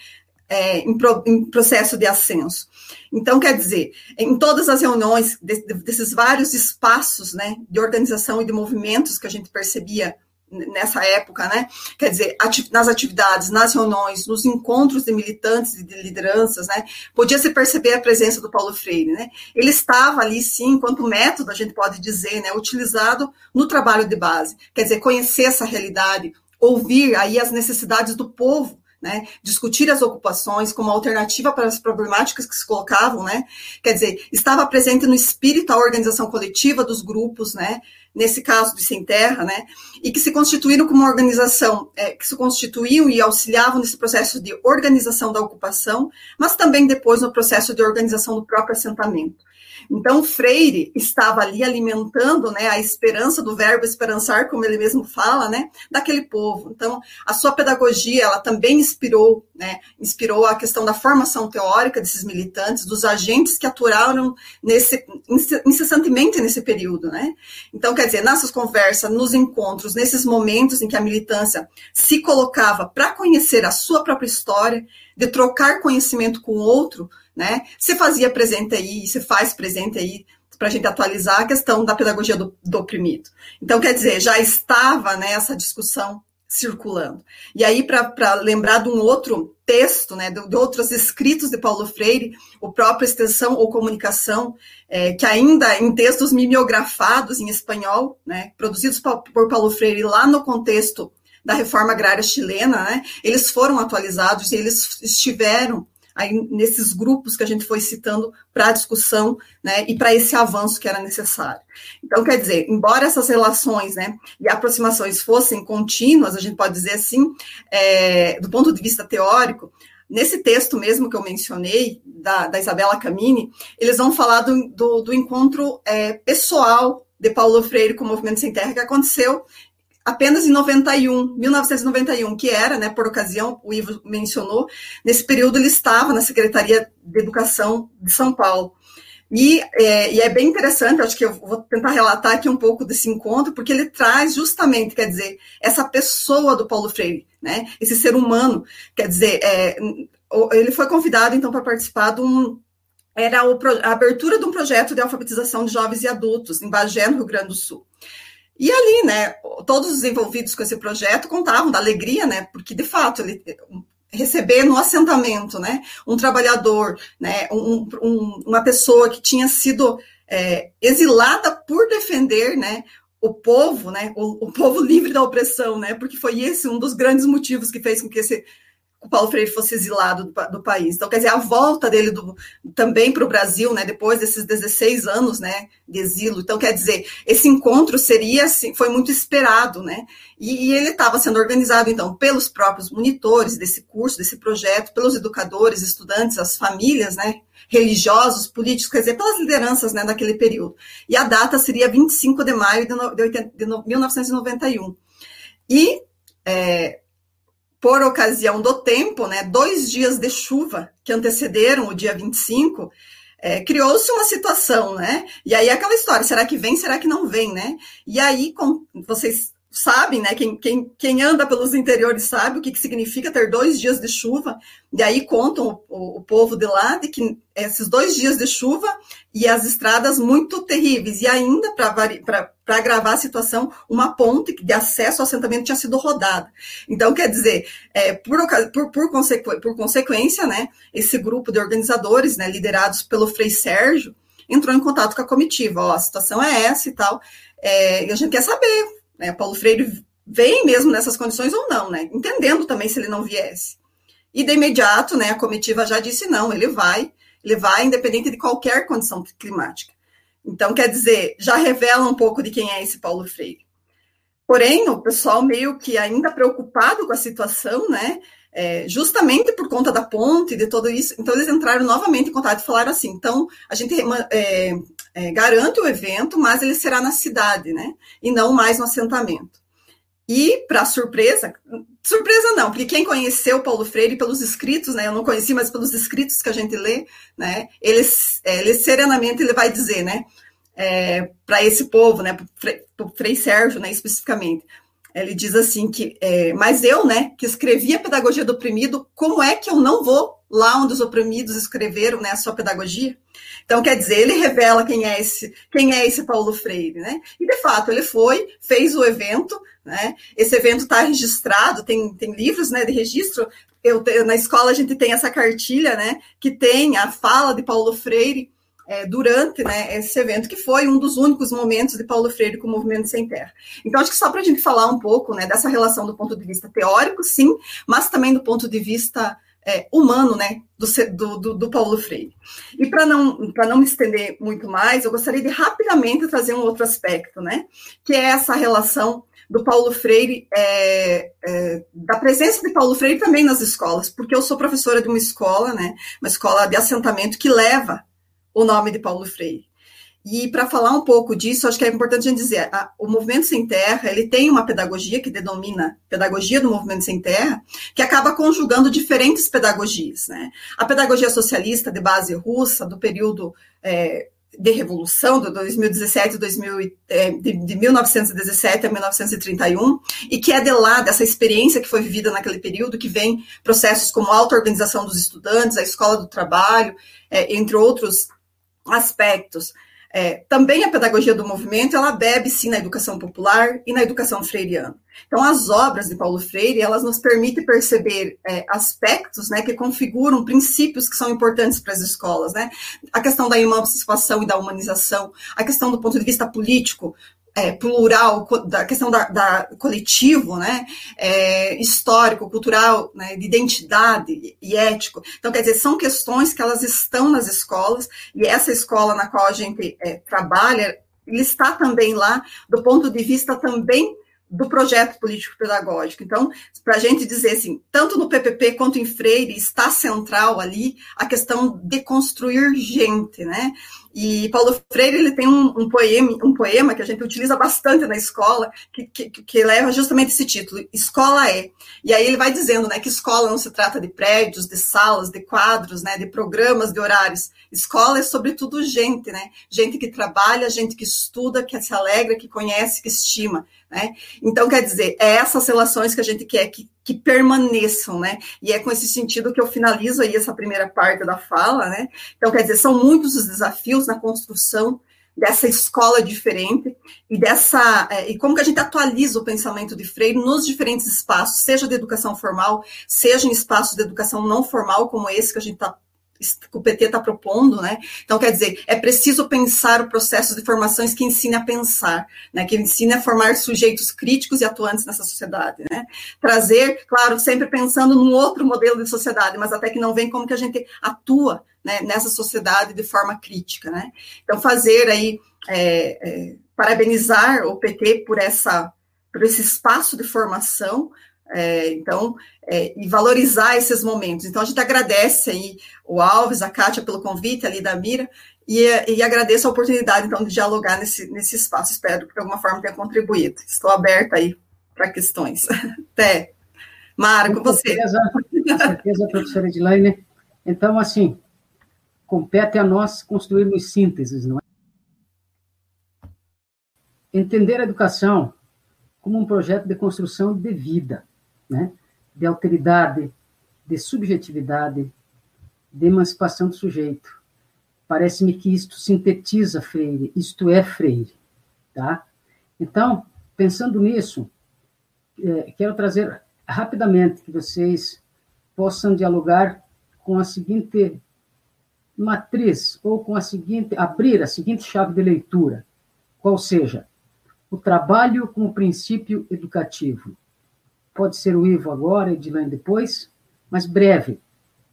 Speaker 7: é, em, pro, em, processo de ascenso. Então, quer dizer, em todas as reuniões de, de, desses vários espaços né, de organização e de movimentos que a gente percebia nessa época, né? Quer dizer, nas atividades, nas reuniões, nos encontros de militantes e de lideranças, né? Podia se perceber a presença do Paulo Freire, né? Ele estava ali, sim, enquanto método, a gente pode dizer, né? Utilizado no trabalho de base. Quer dizer, conhecer essa realidade, ouvir aí as necessidades do povo, né, discutir as ocupações como alternativa para as problemáticas que se colocavam, né, quer dizer, estava presente no espírito a organização coletiva dos grupos, né, nesse caso de Sem Terra, né, e que se constituíram como uma organização, é, que se constituíam e auxiliavam nesse processo de organização da ocupação, mas também depois no processo de organização do próprio assentamento. Então, Freire estava ali alimentando né, a esperança do verbo esperançar, como ele mesmo fala, né, daquele povo. Então, a sua pedagogia, ela também inspirou, né, inspirou a questão da formação teórica desses militantes, dos agentes que aturaram nesse, incessantemente nesse período. Né? Então, quer dizer, nessas conversas, nos encontros, nesses momentos em que a militância se colocava para conhecer a sua própria história, de trocar conhecimento com o outro, né? Se fazia presente aí, se faz presente aí para a gente atualizar a questão da pedagogia do, do oprimido. Então, quer dizer, já estava né, essa discussão circulando. E aí, para lembrar de um outro texto, né, de, de, outros escritos de Paulo Freire, o próprio Extensão ou Comunicação, é, que ainda em textos mimeografados em espanhol, né, produzidos por Paulo Freire lá no contexto da reforma agrária chilena, né, eles foram atualizados e eles estiveram aí nesses grupos que a gente foi citando para a discussão, né, e para esse avanço que era necessário. Então, quer dizer, embora essas relações, né, e aproximações fossem contínuas, a gente pode dizer assim, é, do ponto de vista teórico, Nesse texto mesmo que eu mencionei, da, da Isabela Camini, eles vão falar do, do, do encontro é, pessoal de Paulo Freire com o Movimento Sem Terra, que aconteceu apenas em 91, 1991, que era, né, por ocasião, o Ivo mencionou, nesse período ele estava na Secretaria de Educação de São Paulo. E é, e é, bem interessante, acho que eu vou tentar relatar aqui um pouco desse encontro, porque ele traz justamente, quer dizer, essa pessoa do Paulo Freire, né? Esse ser humano, quer dizer, é, ele foi convidado então para participar de um era a abertura de um projeto de alfabetização de jovens e adultos em Bagé, no Rio Grande do Sul. E ali, né, todos os envolvidos com esse projeto contavam da alegria, né, porque de fato ele receber no assentamento, né, um trabalhador, né, um, um, uma pessoa que tinha sido é, exilada por defender, né, o povo, né, o, o, povo livre da opressão, né, porque foi esse um dos grandes motivos que fez com que esse o Paulo Freire fosse exilado do, do, país. Então, quer dizer, a volta dele do, também para o Brasil, né, depois desses 16 anos, né, de exílio. Então, quer dizer, esse encontro seria, assim, foi muito esperado, né, e, e ele estava sendo organizado, então, pelos próprios monitores desse curso, desse projeto, pelos educadores, estudantes, as famílias, né, religiosos, políticos, quer dizer, pelas lideranças, né, daquele período. E a data seria 25 de maio de, no, de, 80, de 1991. E é, por ocasião do tempo, né, dois dias de chuva que antecederam o dia 25, é, criou-se uma situação, né? E aí aquela história, será que vem, será que não vem, né? E aí, com, vocês sabem, né? Quem, quem, quem anda pelos interiores sabe o que, que significa ter dois dias de chuva. E aí contam o, o, povo de lá de que esses dois dias de chuva e as estradas muito terríveis. E ainda, para agravar a situação, uma ponte de acesso ao assentamento tinha sido rodada. Então, quer dizer, é, por, por, por, consequ, por consequência, né, esse grupo de organizadores, né, liderados pelo Frei Sérgio, entrou em contato com a comitiva. Ó, a situação é essa e tal. É, e a gente quer saber né? Paulo Freire vem mesmo nessas condições ou não, né? Entendendo também se ele não viesse. E de imediato, né, a comitiva já disse não, ele vai, ele vai independente de qualquer condição climática. Então, quer dizer, já revela um pouco de quem é esse Paulo Freire. Porém, o pessoal meio que ainda preocupado com a situação, né, é, justamente por conta da ponte, de tudo isso, então eles entraram novamente em contato e falaram assim, então a gente é, é, garante o evento, mas ele será na cidade, né? E não mais no assentamento. E, para surpresa, surpresa não, porque quem conheceu Paulo Freire pelos escritos, né? Eu não conheci, mas pelos escritos que a gente lê, né? Ele, ele serenamente ele vai dizer, né? É, para esse povo, né? Para o Frei Sérgio, né? Especificamente. Ele diz assim que, é, mas eu, né? Que escrevi a pedagogia do oprimido, como é que eu não vou lá onde os oprimidos escreveram, né? A sua pedagogia? Então, quer dizer, ele revela quem é esse, quem é esse Paulo Freire, né? E de fato, ele foi, fez o evento, né? Esse evento está registrado, tem, tem livros né, de registro. Eu, na escola a gente tem essa cartilha, né? Que tem a fala de Paulo Freire é, durante né, esse evento, que foi um dos únicos momentos de Paulo Freire com o movimento sem terra. Então, acho que só para a gente falar um pouco né, dessa relação do ponto de vista teórico, sim, mas também do ponto de vista é, humano, né, do, do, do, Paulo Freire. E para não, não me estender muito mais, eu gostaria de rapidamente trazer um outro aspecto, né, que é essa relação do Paulo Freire, é, é, da presença de Paulo Freire também nas escolas, porque eu sou professora de uma escola, né, uma escola de assentamento que leva o nome de Paulo Freire. E para falar um pouco disso, acho que é importante a gente dizer, a, o Movimento Sem Terra, ele tem uma pedagogia que denomina Pedagogia do Movimento Sem Terra, que acaba conjugando diferentes pedagogias, né? A pedagogia socialista de base russa, do período é, de revolução, do 2017, 2000, é, de, de 1917 a 1931, e que é de lá, dessa experiência que foi vivida naquele período, que vem processos como a auto-organização dos estudantes, a escola do trabalho, é, entre outros aspectos. É, também a pedagogia do movimento, ela bebe sim na educação popular e na educação freiriana. Então, as obras de Paulo Freire, elas nos permitem perceber é, aspectos né, que configuram princípios que são importantes para as escolas. Né? A questão da emancipação e da humanização, a questão do ponto de vista político, é, plural, da questão da, da coletivo, né, é, histórico, cultural, né, de identidade e ético. Então, quer dizer, são questões que elas estão nas escolas, e essa escola na qual a gente é, trabalha, ele está também lá, do ponto de vista também do projeto político-pedagógico. Então, para a gente dizer assim, tanto no PPP quanto em Freire, está central ali a questão de construir gente, né? E Paulo Freire ele tem um, um, poema, um poema que a gente utiliza bastante na escola, que, que, que, leva justamente esse título, Escola é. E aí ele vai dizendo né, que escola não se trata de prédios, de salas, de quadros, né, de programas, de horários. Escola é sobretudo gente, né? Gente que trabalha, gente que estuda, que se alegra, que conhece, que estima. Né? Então, quer dizer, é essas relações que a gente quer que, que permaneçam, né? E é com esse sentido que eu finalizo aí essa primeira parte da fala, né? Então, quer dizer, são muitos os desafios na construção dessa escola diferente e dessa é, e como que a gente atualiza o pensamento de Freire nos diferentes espaços, seja de educação formal, seja em espaços de educação não formal como esse que a gente está que o PT está propondo, né? Então, quer dizer, é preciso pensar o processo de formações que ensine a pensar, né? Que ensine a formar sujeitos críticos e atuantes nessa sociedade, né? Trazer, claro, sempre pensando num outro modelo de sociedade, mas até que não vem como que a gente atua né, nessa sociedade de forma crítica, né? Então, fazer aí, é, é, parabenizar o PT por essa por esse espaço de formação, é, então, é, e valorizar esses momentos. Então, a gente agradece aí o Alves, a Kátia pelo convite, ali da Mira, e, e agradeço a oportunidade, então, de dialogar nesse, nesse espaço. Espero que, de alguma forma, tenha contribuído. Estou aberta aí para questões. Até. Marco, com você.
Speaker 5: Certeza, com certeza, professora Edilane. Então, assim, compete a nós construirmos sínteses, não é? Entender a educação como um projeto de construção de vida né? de alteridade, de subjetividade, de emancipação do sujeito. Parece-me que isto sintetiza Freire, isto é Freire. Tá? Então, pensando nisso, é, quero trazer rapidamente que vocês possam dialogar com a seguinte matriz, ou com a seguinte, abrir a seguinte chave de leitura, qual seja, o trabalho como princípio educativo pode ser o Ivo agora, Edilane depois, mas breve,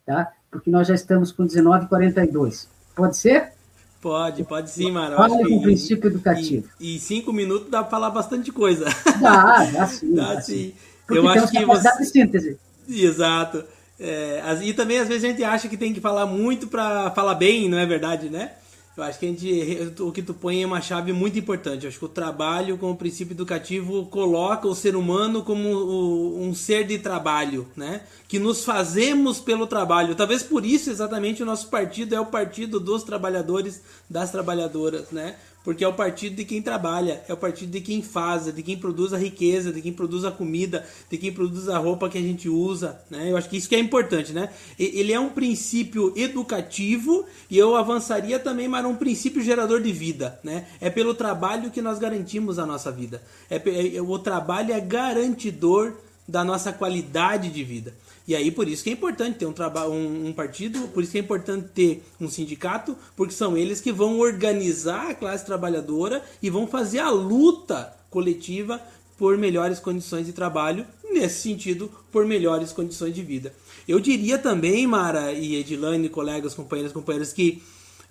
Speaker 5: tá? Porque nós já estamos com 19h42. Pode ser?
Speaker 6: Pode, pode sim, Mara.
Speaker 5: Fala com o princípio educativo.
Speaker 6: E, e cinco minutos dá para falar bastante coisa.
Speaker 5: Dá, dá sim. dá, dá sim. sim.
Speaker 6: Eu acho que você...
Speaker 5: de síntese.
Speaker 6: Exato. É, e também, às vezes, a gente acha que tem que falar muito para falar bem, não é verdade, né? Eu acho que a gente, o que tu põe é uma chave muito importante. Eu acho que o trabalho como princípio educativo coloca o ser humano como um ser de trabalho, né? Que nos fazemos pelo trabalho. Talvez por isso exatamente o nosso partido é o partido dos trabalhadores, das trabalhadoras, né? Porque é o partido de quem trabalha, é o partido de quem faz, de quem produz a riqueza, de quem produz a comida, de quem produz a roupa que a gente usa, né? Eu acho que isso que é importante, né? Ele é um princípio educativo e eu avançaria também para um princípio gerador de vida, né? É pelo trabalho que nós garantimos a nossa vida. É, é o trabalho é garantidor da nossa qualidade de vida. E aí por isso que é importante ter um, um, um, partido, por isso que é importante ter um sindicato, porque são eles que vão organizar a classe trabalhadora e vão fazer a luta coletiva por melhores condições de trabalho, nesse sentido, por melhores condições de vida. Eu diria também, Mara e Edilane, colegas, companheiras, companheiros, que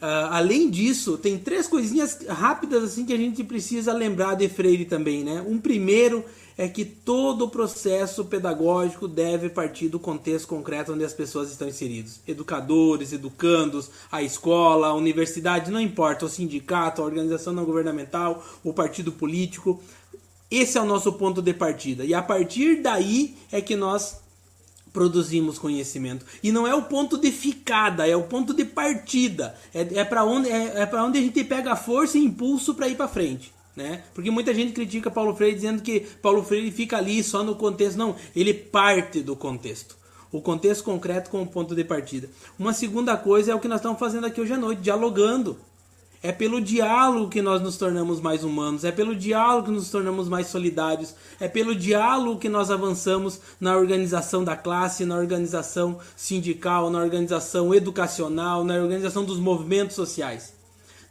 Speaker 6: uh, além disso, tem três coisinhas rápidas assim que a gente precisa lembrar de Freire também, né? Um primeiro é que todo o processo pedagógico deve partir do contexto concreto onde as pessoas estão inseridas. Educadores, educandos, a escola, a universidade, não importa, o sindicato, a organização não governamental, o partido político. Esse é o nosso ponto de partida. E a partir daí é que nós produzimos conhecimento. E não é o ponto de ficada, é o ponto de partida. É, é para onde, é, é onde a gente pega força e impulso para ir para frente né? Porque muita gente critica Paulo Freire dizendo que Paulo Freire fica ali só no contexto. Não, ele parte do contexto. O contexto concreto como ponto de partida. Uma segunda coisa é o que nós estamos fazendo aqui hoje à noite, dialogando. É pelo diálogo que nós nos tornamos mais humanos, é pelo diálogo que nos tornamos mais solidários, é pelo diálogo que nós avançamos na organização da classe, na organização sindical, na organização educacional, na organização dos movimentos sociais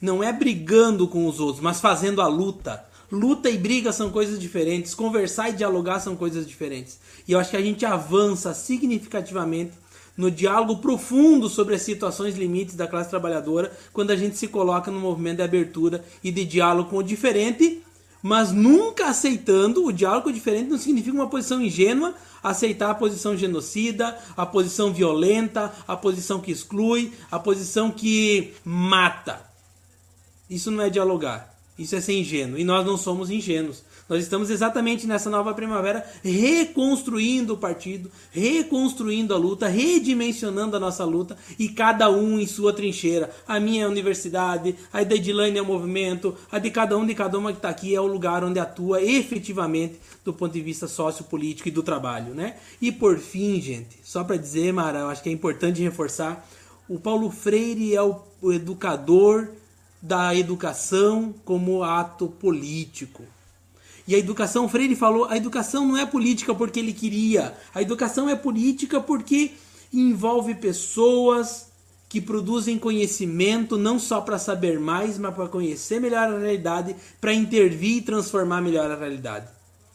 Speaker 6: não é brigando com os outros, mas fazendo a luta. Luta e briga são coisas diferentes, conversar e dialogar são coisas diferentes. E eu acho que a gente avança significativamente no diálogo profundo sobre as situações limites da classe trabalhadora quando a gente se coloca no movimento de abertura e de diálogo com o diferente, mas nunca aceitando o diálogo diferente não significa uma posição ingênua, aceitar a posição genocida, a posição violenta, a posição que exclui, a posição que mata. Isso não é dialogar. Isso é ser ingênuo. E nós não somos ingênuos. Nós estamos exatamente nessa nova primavera reconstruindo o partido, reconstruindo a luta, redimensionando a nossa luta e cada um em sua trincheira. A minha é a universidade, a da Edilane é o movimento, a de cada um de cada uma que está aqui é o lugar onde atua efetivamente do ponto de vista sociopolítico e do trabalho, né? E por fim, gente, só para dizer, Mara, eu acho que é importante reforçar, o Paulo Freire é o educador da educação como ato político. E a educação, Freire falou, a educação não é política porque ele queria. A educação é política porque envolve pessoas que produzem conhecimento não só para saber mais, mas para conhecer melhor a realidade, para intervir e transformar melhor a realidade.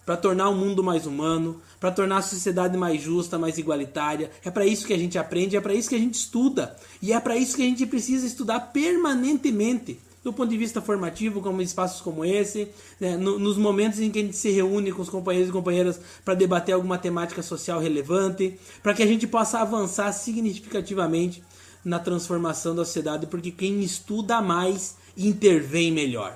Speaker 6: Para tornar o mundo mais humano, para tornar a sociedade mais justa, mais igualitária. É para isso que a gente aprende, é para isso que a gente estuda. E é para isso que a gente precisa estudar permanentemente do ponto de vista formativo, como espaços como esse, né, no, nos momentos em que a gente se reúne com os companheiros e companheiras para debater alguma temática social relevante, para que a gente possa avançar significativamente na transformação da sociedade, porque quem estuda mais intervém melhor.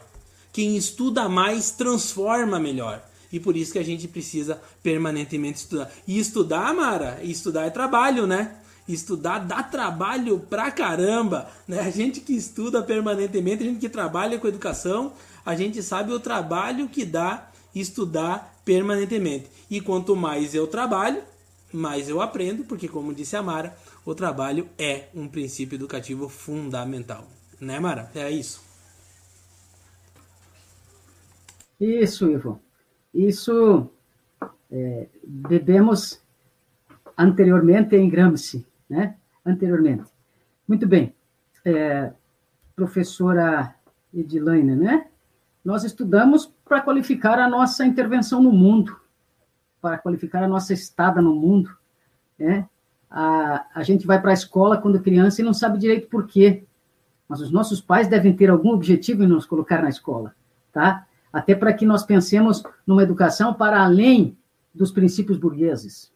Speaker 6: Quem estuda mais transforma melhor. E por isso que a gente precisa permanentemente estudar. E estudar, Mara, estudar é trabalho, né? Estudar dá trabalho pra caramba, né? A gente que estuda permanentemente, a gente que trabalha com educação, a gente sabe o trabalho que dá estudar permanentemente. E quanto mais eu trabalho, mais eu aprendo, porque como disse a Mara, o trabalho é um princípio educativo fundamental. Né, Mara? É isso.
Speaker 5: Isso, Ivo. Isso é, bebemos anteriormente em Gramsci, né? Anteriormente. Muito bem. É, professora Edilaine, né? Nós estudamos para qualificar a nossa intervenção no mundo, para qualificar a nossa estada no mundo, né? A, a gente vai para a escola quando criança e não sabe direito por quê, mas os nossos pais devem ter algum objetivo em nos colocar na escola, tá? Até para que nós pensemos numa educação para além dos princípios burgueses.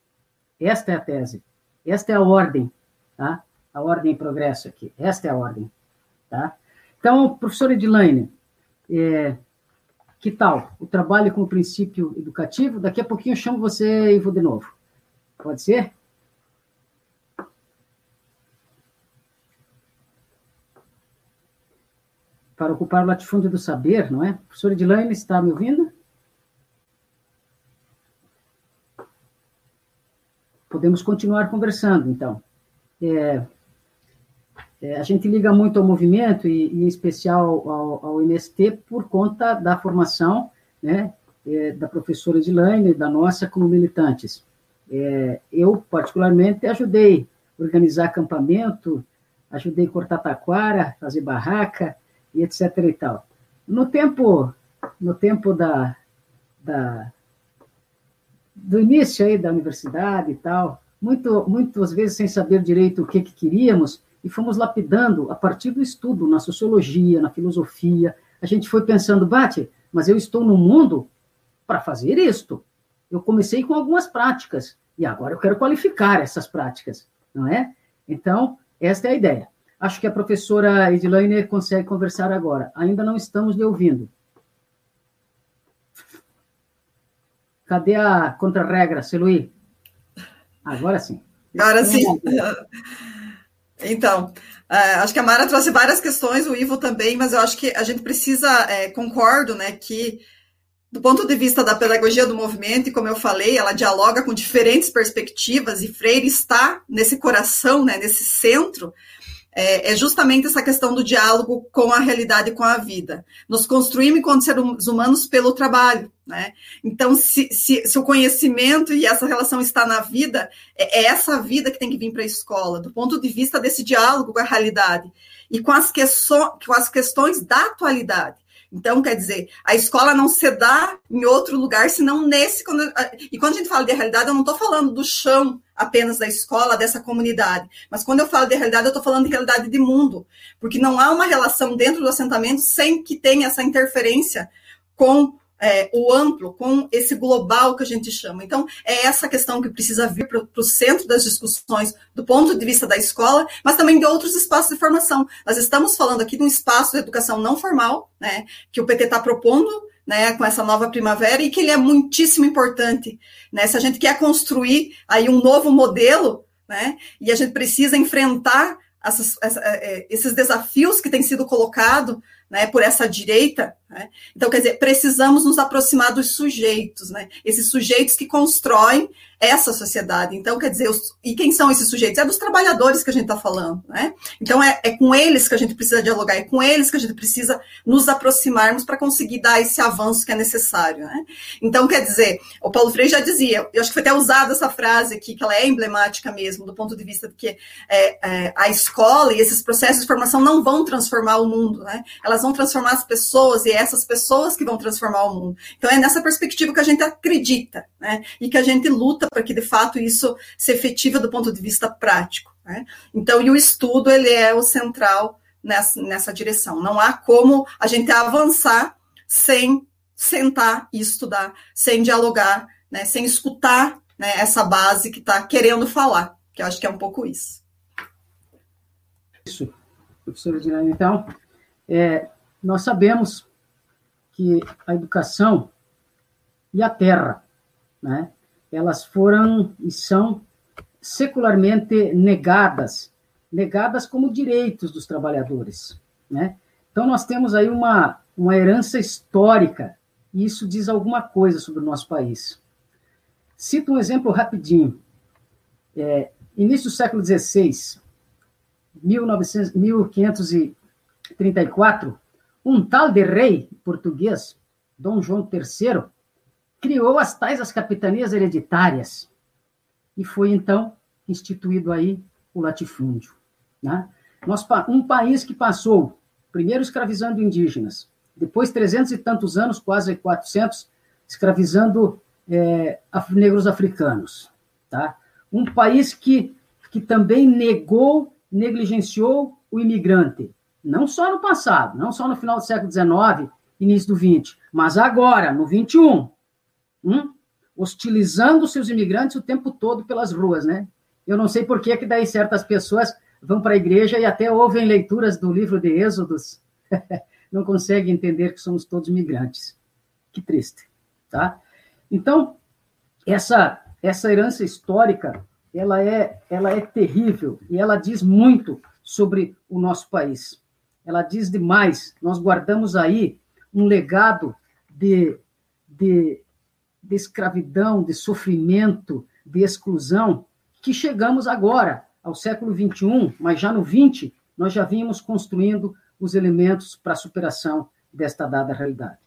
Speaker 5: Esta é a tese. Esta é a ordem, tá? A ordem em progresso aqui. Esta é a ordem, tá? Então, professor Edilaine, é, que tal o trabalho com o princípio educativo? Daqui a pouquinho eu chamo você, Ivo, de novo. Pode ser? Para ocupar o latifúndio do saber, não é? Professor Edilaine, está me ouvindo? podemos continuar conversando, então. É, é, a gente liga muito ao movimento, e, e em especial ao, ao, MST, por conta da formação né, é, da professora Edilaine, da nossa, como militantes. É, eu, particularmente, ajudei a organizar acampamento, ajudei a cortar taquara, fazer barraca, e etc. e tal. No tempo, no tempo da, da, do início aí da universidade e tal, muito, muitas vezes sem saber direito o que, que queríamos, e fomos lapidando a partir do estudo na sociologia, na filosofia. A gente foi pensando, Bate, mas eu estou no mundo para fazer isto. Eu comecei com algumas práticas, e agora eu quero qualificar essas práticas, não é? Então, esta é a ideia. Acho que a professora Edilaine consegue conversar agora. Ainda não estamos lhe ouvindo. Cadê a contra-regra, Celuí? Agora sim.
Speaker 7: Agora sim. Então, é, acho que a Mara trouxe várias questões, o Ivo também, mas eu acho que a gente precisa, é, concordo, né, que do ponto de vista da pedagogia do movimento, e como eu falei, ela dialoga com diferentes perspectivas, e Freire está nesse coração, né, nesse centro, é, é, justamente essa questão do diálogo com a realidade e com a vida. Nos construímos enquanto seres humanos pelo trabalho. Né? Então, se, se, se, o conhecimento e essa relação está na vida, é, é essa vida que tem que vir para a escola, do ponto de vista desse diálogo com a realidade e com as, com as questões da atualidade. Então, quer dizer, a escola não se dá em outro lugar, senão nesse. Quando, e quando a gente fala de realidade, eu não estou falando do chão apenas da escola, dessa comunidade. Mas quando eu falo de realidade, eu estou falando de realidade de mundo. Porque não há uma relação dentro do assentamento sem que tenha essa interferência com é, o amplo, com esse global que a gente chama. Então, é essa questão que precisa vir para o centro das discussões do ponto de vista da escola, mas também de outros espaços de formação. Nós estamos falando aqui de um espaço de educação não formal, né, que o PT está propondo, né, com essa nova primavera e que ele é muitíssimo importante, né? Se a gente quer construir aí um novo modelo, né, e a gente precisa enfrentar essas, essa, é, é, esses desafios que têm sido colocados né, por essa direita. Né? Então, quer dizer, precisamos nos aproximar dos sujeitos, né? esses sujeitos que constroem essa sociedade. Então, quer dizer, os, e quem são esses sujeitos? É dos trabalhadores que a gente está falando. Né? Então, é, é, com eles que a gente precisa dialogar, é com eles que a gente precisa nos aproximarmos para conseguir dar esse avanço que é necessário. Né? Então, quer dizer, o Paulo Freire já dizia, eu acho que foi até usada essa frase aqui, que ela é emblemática mesmo, do ponto de vista de que é, é, a escola e esses processos de formação não vão transformar o mundo, né? Vão transformar as pessoas e é essas pessoas que vão transformar o mundo. Então, é nessa perspectiva que a gente acredita né? e que a gente luta para que de fato isso se efetive do ponto de vista prático. Né? Então, e o estudo ele é o central nessa, nessa direção. Não há como a gente avançar sem sentar e estudar, sem dialogar, né? sem escutar né, essa base que está querendo falar, que eu acho que é um pouco isso.
Speaker 5: Isso, professora Dirane. Então, é, nós sabemos que a educação e a terra, né, elas foram e são secularmente negadas, negadas como direitos dos trabalhadores, né? Então nós temos aí uma, uma herança histórica, e isso diz alguma coisa sobre o nosso país. Cito um exemplo rapidinho. É, início do século XVI, 1900, 1534, um tal de rei português, Dom João III, criou as tais as capitanias hereditárias e foi então instituído aí o latifúndio. Né? Nós, um país que passou, primeiro escravizando indígenas, depois trezentos e tantos anos, quase 400, escravizando é, negros africanos. Tá? Um país que, que também negou, negligenciou o imigrante, não só no passado, não só no final do século XIX, início do XX, mas agora, no XXI, hum, hostilizando seus imigrantes o tempo todo pelas ruas, né? Eu não sei por que, que daí certas pessoas vão para a igreja e até ouvem leituras do livro de Êxodos, não conseguem entender que somos todos imigrantes. Que triste, tá? Então, essa essa herança histórica, ela é ela é terrível e ela diz muito sobre o nosso país. Ela diz demais. Nós guardamos aí um legado de, de de escravidão, de sofrimento, de exclusão, que chegamos agora, ao século XXI, mas já no XX, nós já vínhamos construindo os elementos para a superação desta dada realidade.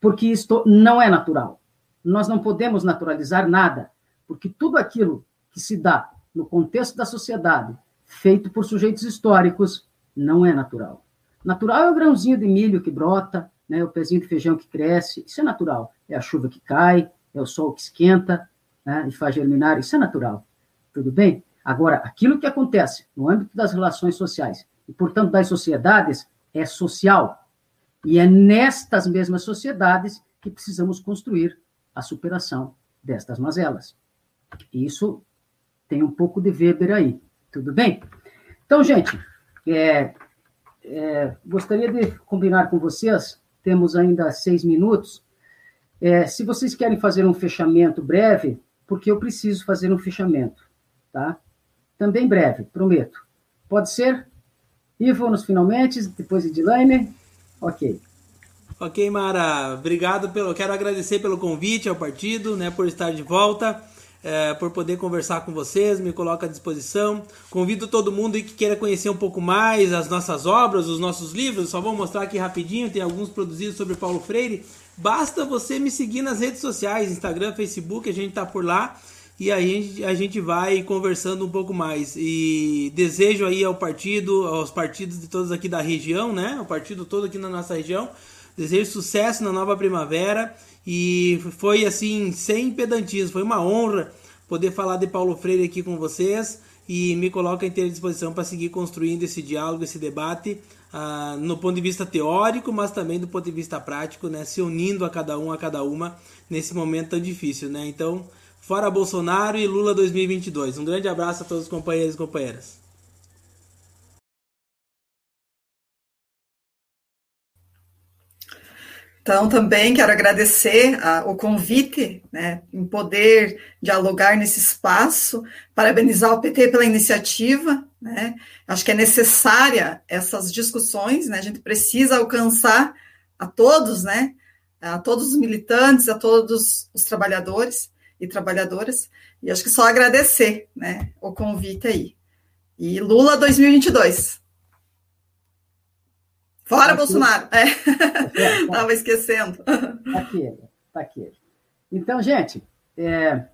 Speaker 5: Porque isto não é natural. Nós não podemos naturalizar nada, porque tudo aquilo que se dá no contexto da sociedade, feito por sujeitos históricos, não é natural. Natural é o grãozinho de milho que brota, né, o pezinho de feijão que cresce, isso é natural. É a chuva que cai, é o sol que esquenta né, e faz germinar, isso é natural. Tudo bem? Agora, aquilo que acontece no âmbito das relações sociais e, portanto, das sociedades, é social. E é nestas mesmas sociedades que precisamos construir a superação destas mazelas. Isso tem um pouco de Weber aí. Tudo bem? Então, gente, é, é, gostaria de combinar com vocês, temos ainda seis minutos, é, se vocês querem fazer um fechamento breve, porque eu preciso fazer um fechamento, tá? Também breve, prometo. Pode ser? Ivo, nos finalmente, depois Edilane. Ok.
Speaker 6: Ok, Mara. Obrigado pelo. Quero agradecer pelo convite ao partido, né, por estar de volta, é, por poder conversar com vocês. Me coloco à disposição. Convido todo mundo que queira conhecer um pouco mais as nossas obras, os nossos livros. Só vou mostrar aqui rapidinho. Tem alguns produzidos sobre Paulo Freire. Basta você me seguir nas redes sociais, Instagram, Facebook, a gente tá por lá e aí a gente vai conversando um pouco mais. E desejo aí ao partido, aos partidos de todos aqui da região, né? O partido todo aqui na nossa região, Desejo sucesso na nova primavera e foi assim, sem pedantismo, foi uma honra poder falar de Paulo Freire aqui com vocês e me coloco à inteira disposição para seguir construindo esse diálogo, esse debate, uh, no ponto de vista teórico, mas também do ponto de vista prático, né, se unindo a cada um, a cada uma, nesse momento tão difícil. Né? Então, fora Bolsonaro e Lula 2022. Um grande abraço a todos os companheiros e companheiras.
Speaker 7: Então, também quero agradecer a, o convite, né, em poder dialogar nesse espaço, parabenizar o PT pela iniciativa, né, acho que é necessária essas discussões, né, a gente precisa alcançar a todos, né, a todos os militantes, a todos os trabalhadores e trabalhadoras, e acho que só agradecer, né, o convite aí. E Lula 2022. Fora tá Bolsonaro. É. Estava tá. esquecendo.
Speaker 5: Está aqui, está aqui. Então, gente, é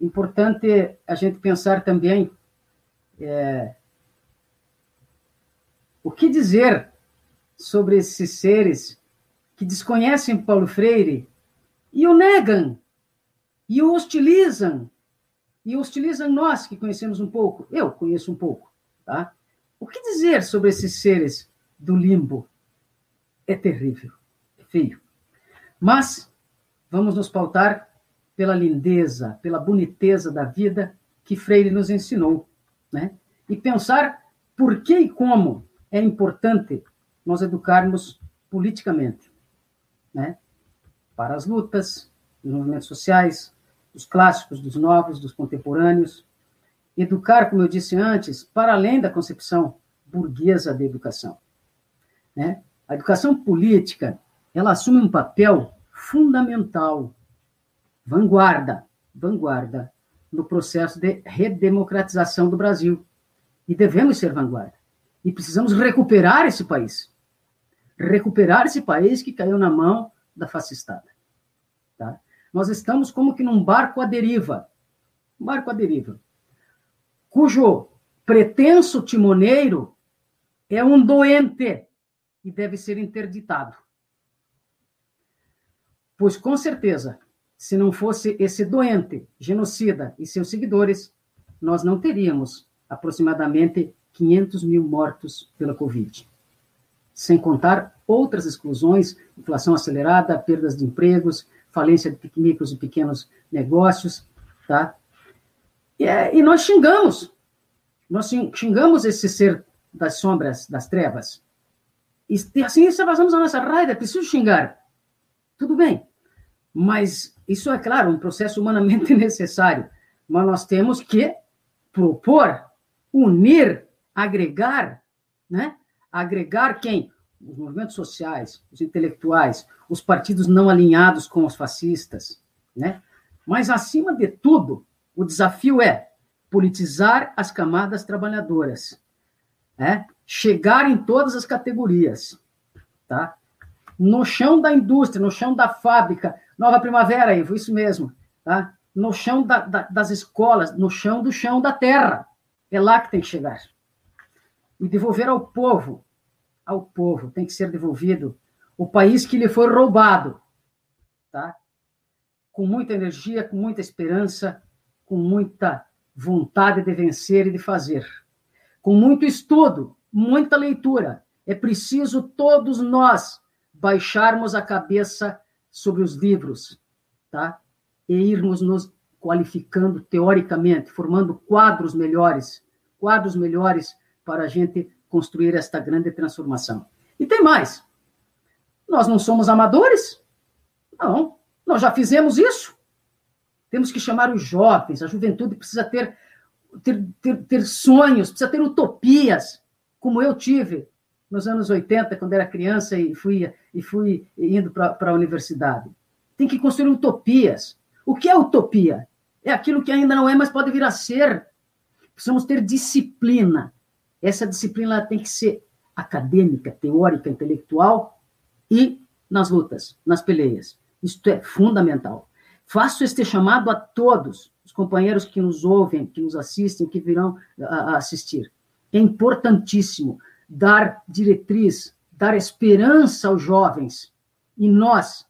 Speaker 5: importante a gente pensar também é, o que dizer sobre esses seres que desconhecem Paulo Freire e o negam, e o hostilizam, e hostilizam nós que conhecemos um pouco. Eu conheço um pouco, tá? O que dizer sobre esses seres do limbo. É terrível, é feio. Mas vamos nos pautar pela lindeza, pela boniteza da vida que Freire nos ensinou, né? E pensar por que e como é importante nós educarmos politicamente, né? Para as lutas, os movimentos sociais, dos clássicos, dos novos, dos contemporâneos. Educar, como eu disse antes, para além da concepção burguesa da educação. Né? A educação política ela assume um papel fundamental, vanguarda, vanguarda no processo de redemocratização do Brasil. E devemos ser vanguarda. E precisamos recuperar esse país. Recuperar esse país que caiu na mão da fascistada. Tá? Nós estamos como que num barco à deriva. Um barco à deriva. Cujo pretenso timoneiro é um doente e deve ser interditado. Pois, com certeza, se não fosse esse doente, genocida e seus seguidores, nós não teríamos aproximadamente 500 mil mortos pela Covid. Sem contar outras exclusões, inflação acelerada, perdas de empregos, falência de micros e pequenos negócios, tá? E, e nós xingamos, nós xingamos esse ser das sombras, das trevas, e assim fazemos a nossa raiva, é preciso xingar. Tudo bem. Mas isso é claro, um processo humanamente necessário. Mas nós temos que propor, unir, agregar, né? Agregar quem? Os movimentos sociais, os intelectuais, os partidos não alinhados com os fascistas, né? Mas acima de tudo, o desafio é politizar as camadas trabalhadoras, né? Chegar em todas as categorias, tá? No chão da indústria, no chão da fábrica, Nova Primavera, Ivo, isso mesmo, tá? No chão da, da, das escolas, no chão do chão da terra. É lá que tem que chegar. E devolver ao povo, ao povo, tem que ser devolvido o país que lhe foi roubado, tá? Com muita energia, com muita esperança, com muita vontade de vencer e de fazer. Com muito estudo, muita leitura. É preciso todos nós baixarmos a cabeça sobre os livros, tá? E irmos nos qualificando teoricamente, formando quadros melhores, quadros melhores para a gente construir esta grande transformação. E tem mais. Nós não somos amadores? Não. Nós já fizemos isso. Temos que chamar os jovens, a juventude precisa ter, ter, ter, ter sonhos, precisa ter utopias como eu tive nos anos 80, quando era criança e fui, e fui indo para a universidade. Tem que construir utopias. O que é utopia? É aquilo que ainda não é, mas pode vir a ser. Precisamos ter disciplina. Essa disciplina tem que ser acadêmica, teórica, intelectual e nas lutas, nas peleias. Isto é fundamental. Faço este chamado a todos os companheiros que nos ouvem, que nos assistem, que virão a assistir é importantíssimo dar diretriz, dar esperança aos jovens. E nós,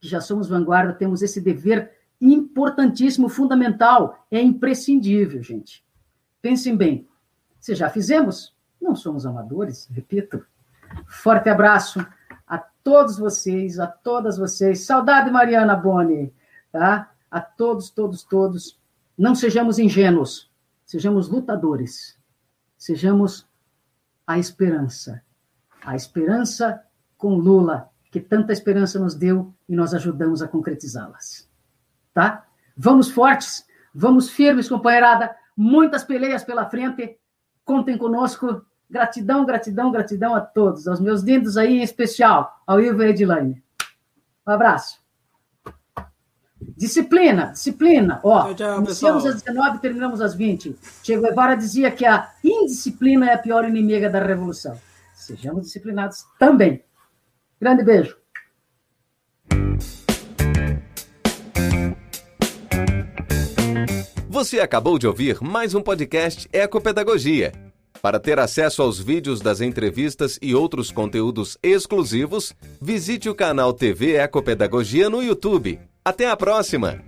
Speaker 5: que já somos vanguarda, temos esse dever importantíssimo, fundamental, é imprescindível, gente. Pensem bem, se já fizemos, não somos amadores, repito. Forte abraço a todos vocês, a todas vocês. Saudade, Mariana Boni, tá? A todos, todos, todos. Não sejamos ingênuos, sejamos lutadores, sejamos a esperança. A esperança com Lula, que tanta esperança nos deu e nós ajudamos a concretizá-las. Tá? Vamos fortes, vamos firmes, companheirada. Muitas peleias pela frente. Contem conosco. Gratidão, gratidão, gratidão a todos, aos meus lindos aí em especial, ao Ivo e Edilane. Um abraço. Disciplina, disciplina. Ó, tchau, tchau, iniciamos às 19 terminamos às 20. Che Guevara dizia que a indisciplina é a pior inimiga da revolução. Sejamos disciplinados também. Grande beijo.
Speaker 1: Você acabou de ouvir mais um podcast Ecopedagogia. Para ter acesso aos vídeos das entrevistas e outros conteúdos exclusivos, visite o canal TV Ecopedagogia no YouTube. Até a próxima!